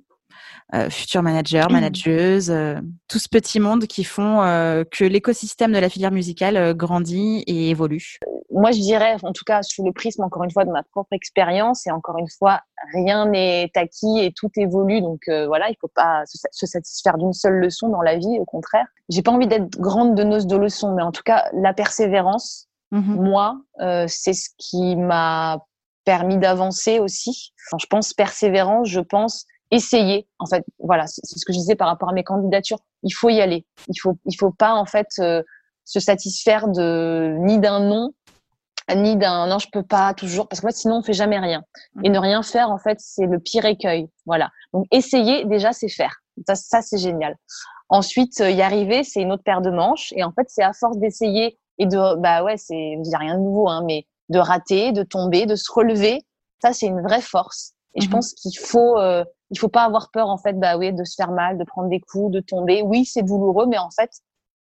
futurs managers, mmh. manageuses, euh, tout ce petit monde qui font euh, que l'écosystème de la filière musicale grandit et évolue Moi, je dirais, en tout cas, sous le prisme, encore une fois, de ma propre expérience, et encore une fois, rien n'est acquis et tout évolue. Donc voilà, il faut pas se, satisfaire d'une seule leçon dans la vie, au contraire. J'ai pas envie d'être grande donneuse de leçons, mais en tout cas, la persévérance, mmh moi, c'est ce qui m'a permis d'avancer aussi. Quand je pense persévérance, je pense essayer. En fait, voilà, c'est ce que je disais par rapport à mes candidatures. Il faut y aller. Il faut, il faut pas en fait euh, se satisfaire de ni d'un non, ni d'un non, je peux pas toujours, parce que sinon on fait jamais rien. Mmh. Et ne rien faire, en fait, c'est le pire écueil. Voilà. Donc essayer, déjà, c'est faire. Ça, ça c'est génial. Ensuite, euh, y arriver, c'est une autre paire de manches. Et en fait, c'est à force d'essayer et de, bah ouais, c'est, je dis rien de nouveau, hein, mais de rater, de tomber, de se relever. Ça, c'est une vraie force. Et je mmh pense qu'il faut, euh, il faut pas avoir peur en fait bah oui de se faire mal de prendre des coups de tomber. Oui c'est douloureux mais en fait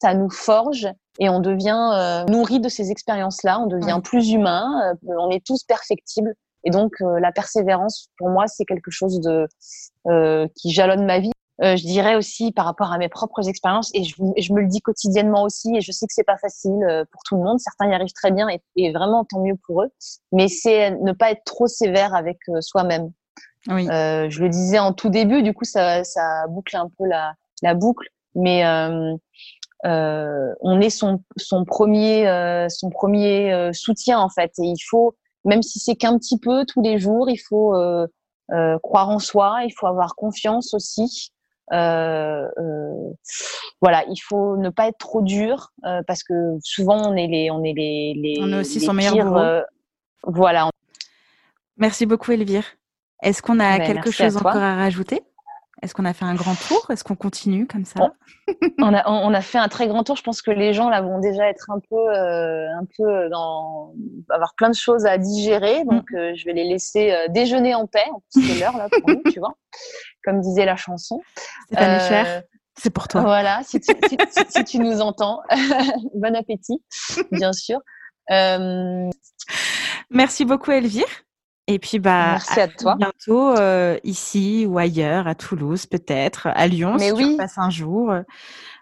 ça nous forge et on devient euh, nourri de ces expériences là on devient plus humain euh, on est tous perfectibles. Et donc euh, la persévérance pour moi c'est quelque chose de qui jalonne ma vie je dirais aussi par rapport à mes propres expériences et je, je, me le dis quotidiennement aussi et je sais que c'est pas facile pour tout le monde certains y arrivent très bien et, et vraiment tant mieux pour eux mais c'est ne pas être trop sévère avec soi-même oui. Euh, je le disais en tout début, du coup, ça, ça boucle un peu la, la boucle, mais euh, euh, on est son, son premier, euh, son premier euh, soutien en fait. Et il faut, même si c'est qu'un petit peu tous les jours, il faut croire en soi, il faut avoir confiance aussi. Voilà, il faut ne pas être trop dur parce que souvent on est les, on est les, les on est aussi son meilleur voilà. Merci beaucoup Elvire. Est-ce qu'on a ben, quelque chose encore à rajouter? Est-ce qu'on a fait un grand tour? Est-ce qu'on continue comme ça? On, a, on a fait un très grand tour. Je pense que les gens là vont déjà être un peu, euh, un peu dans, avoir plein de choses à digérer. Mm. Donc, euh, je vais les laisser euh, déjeuner en paix. C'est l'heure là pour nous, tu vois, comme disait la chanson. C'est chère. C'est pour toi. Voilà, si tu, si tu nous entends, bon appétit, bien sûr. Merci beaucoup, Elvire. Et puis, bah, Merci à, toi. bientôt euh, ici ou ailleurs, à Toulouse peut-être, à Lyon, Mais si oui. tu passes un jour. Euh,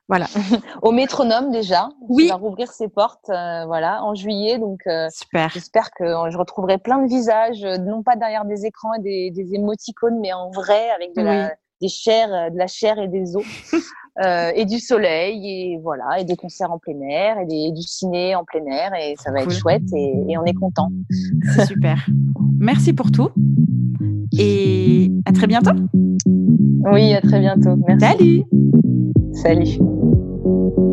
voilà. Au métronome déjà. Oui. va rouvrir ses portes, euh, voilà, en juillet. Donc, super. J'espère que je retrouverai plein de visages, non pas derrière des écrans et des, des émoticônes, mais en vrai, avec de la, des chairs, de la chair et des os. Euh, et du soleil et voilà et des concerts en plein air et, des, du ciné en plein air et ça va être chouette et, et on est content. C'est super. Merci pour tout et à très bientôt. Oui, à très bientôt. Merci. Salut. Salut.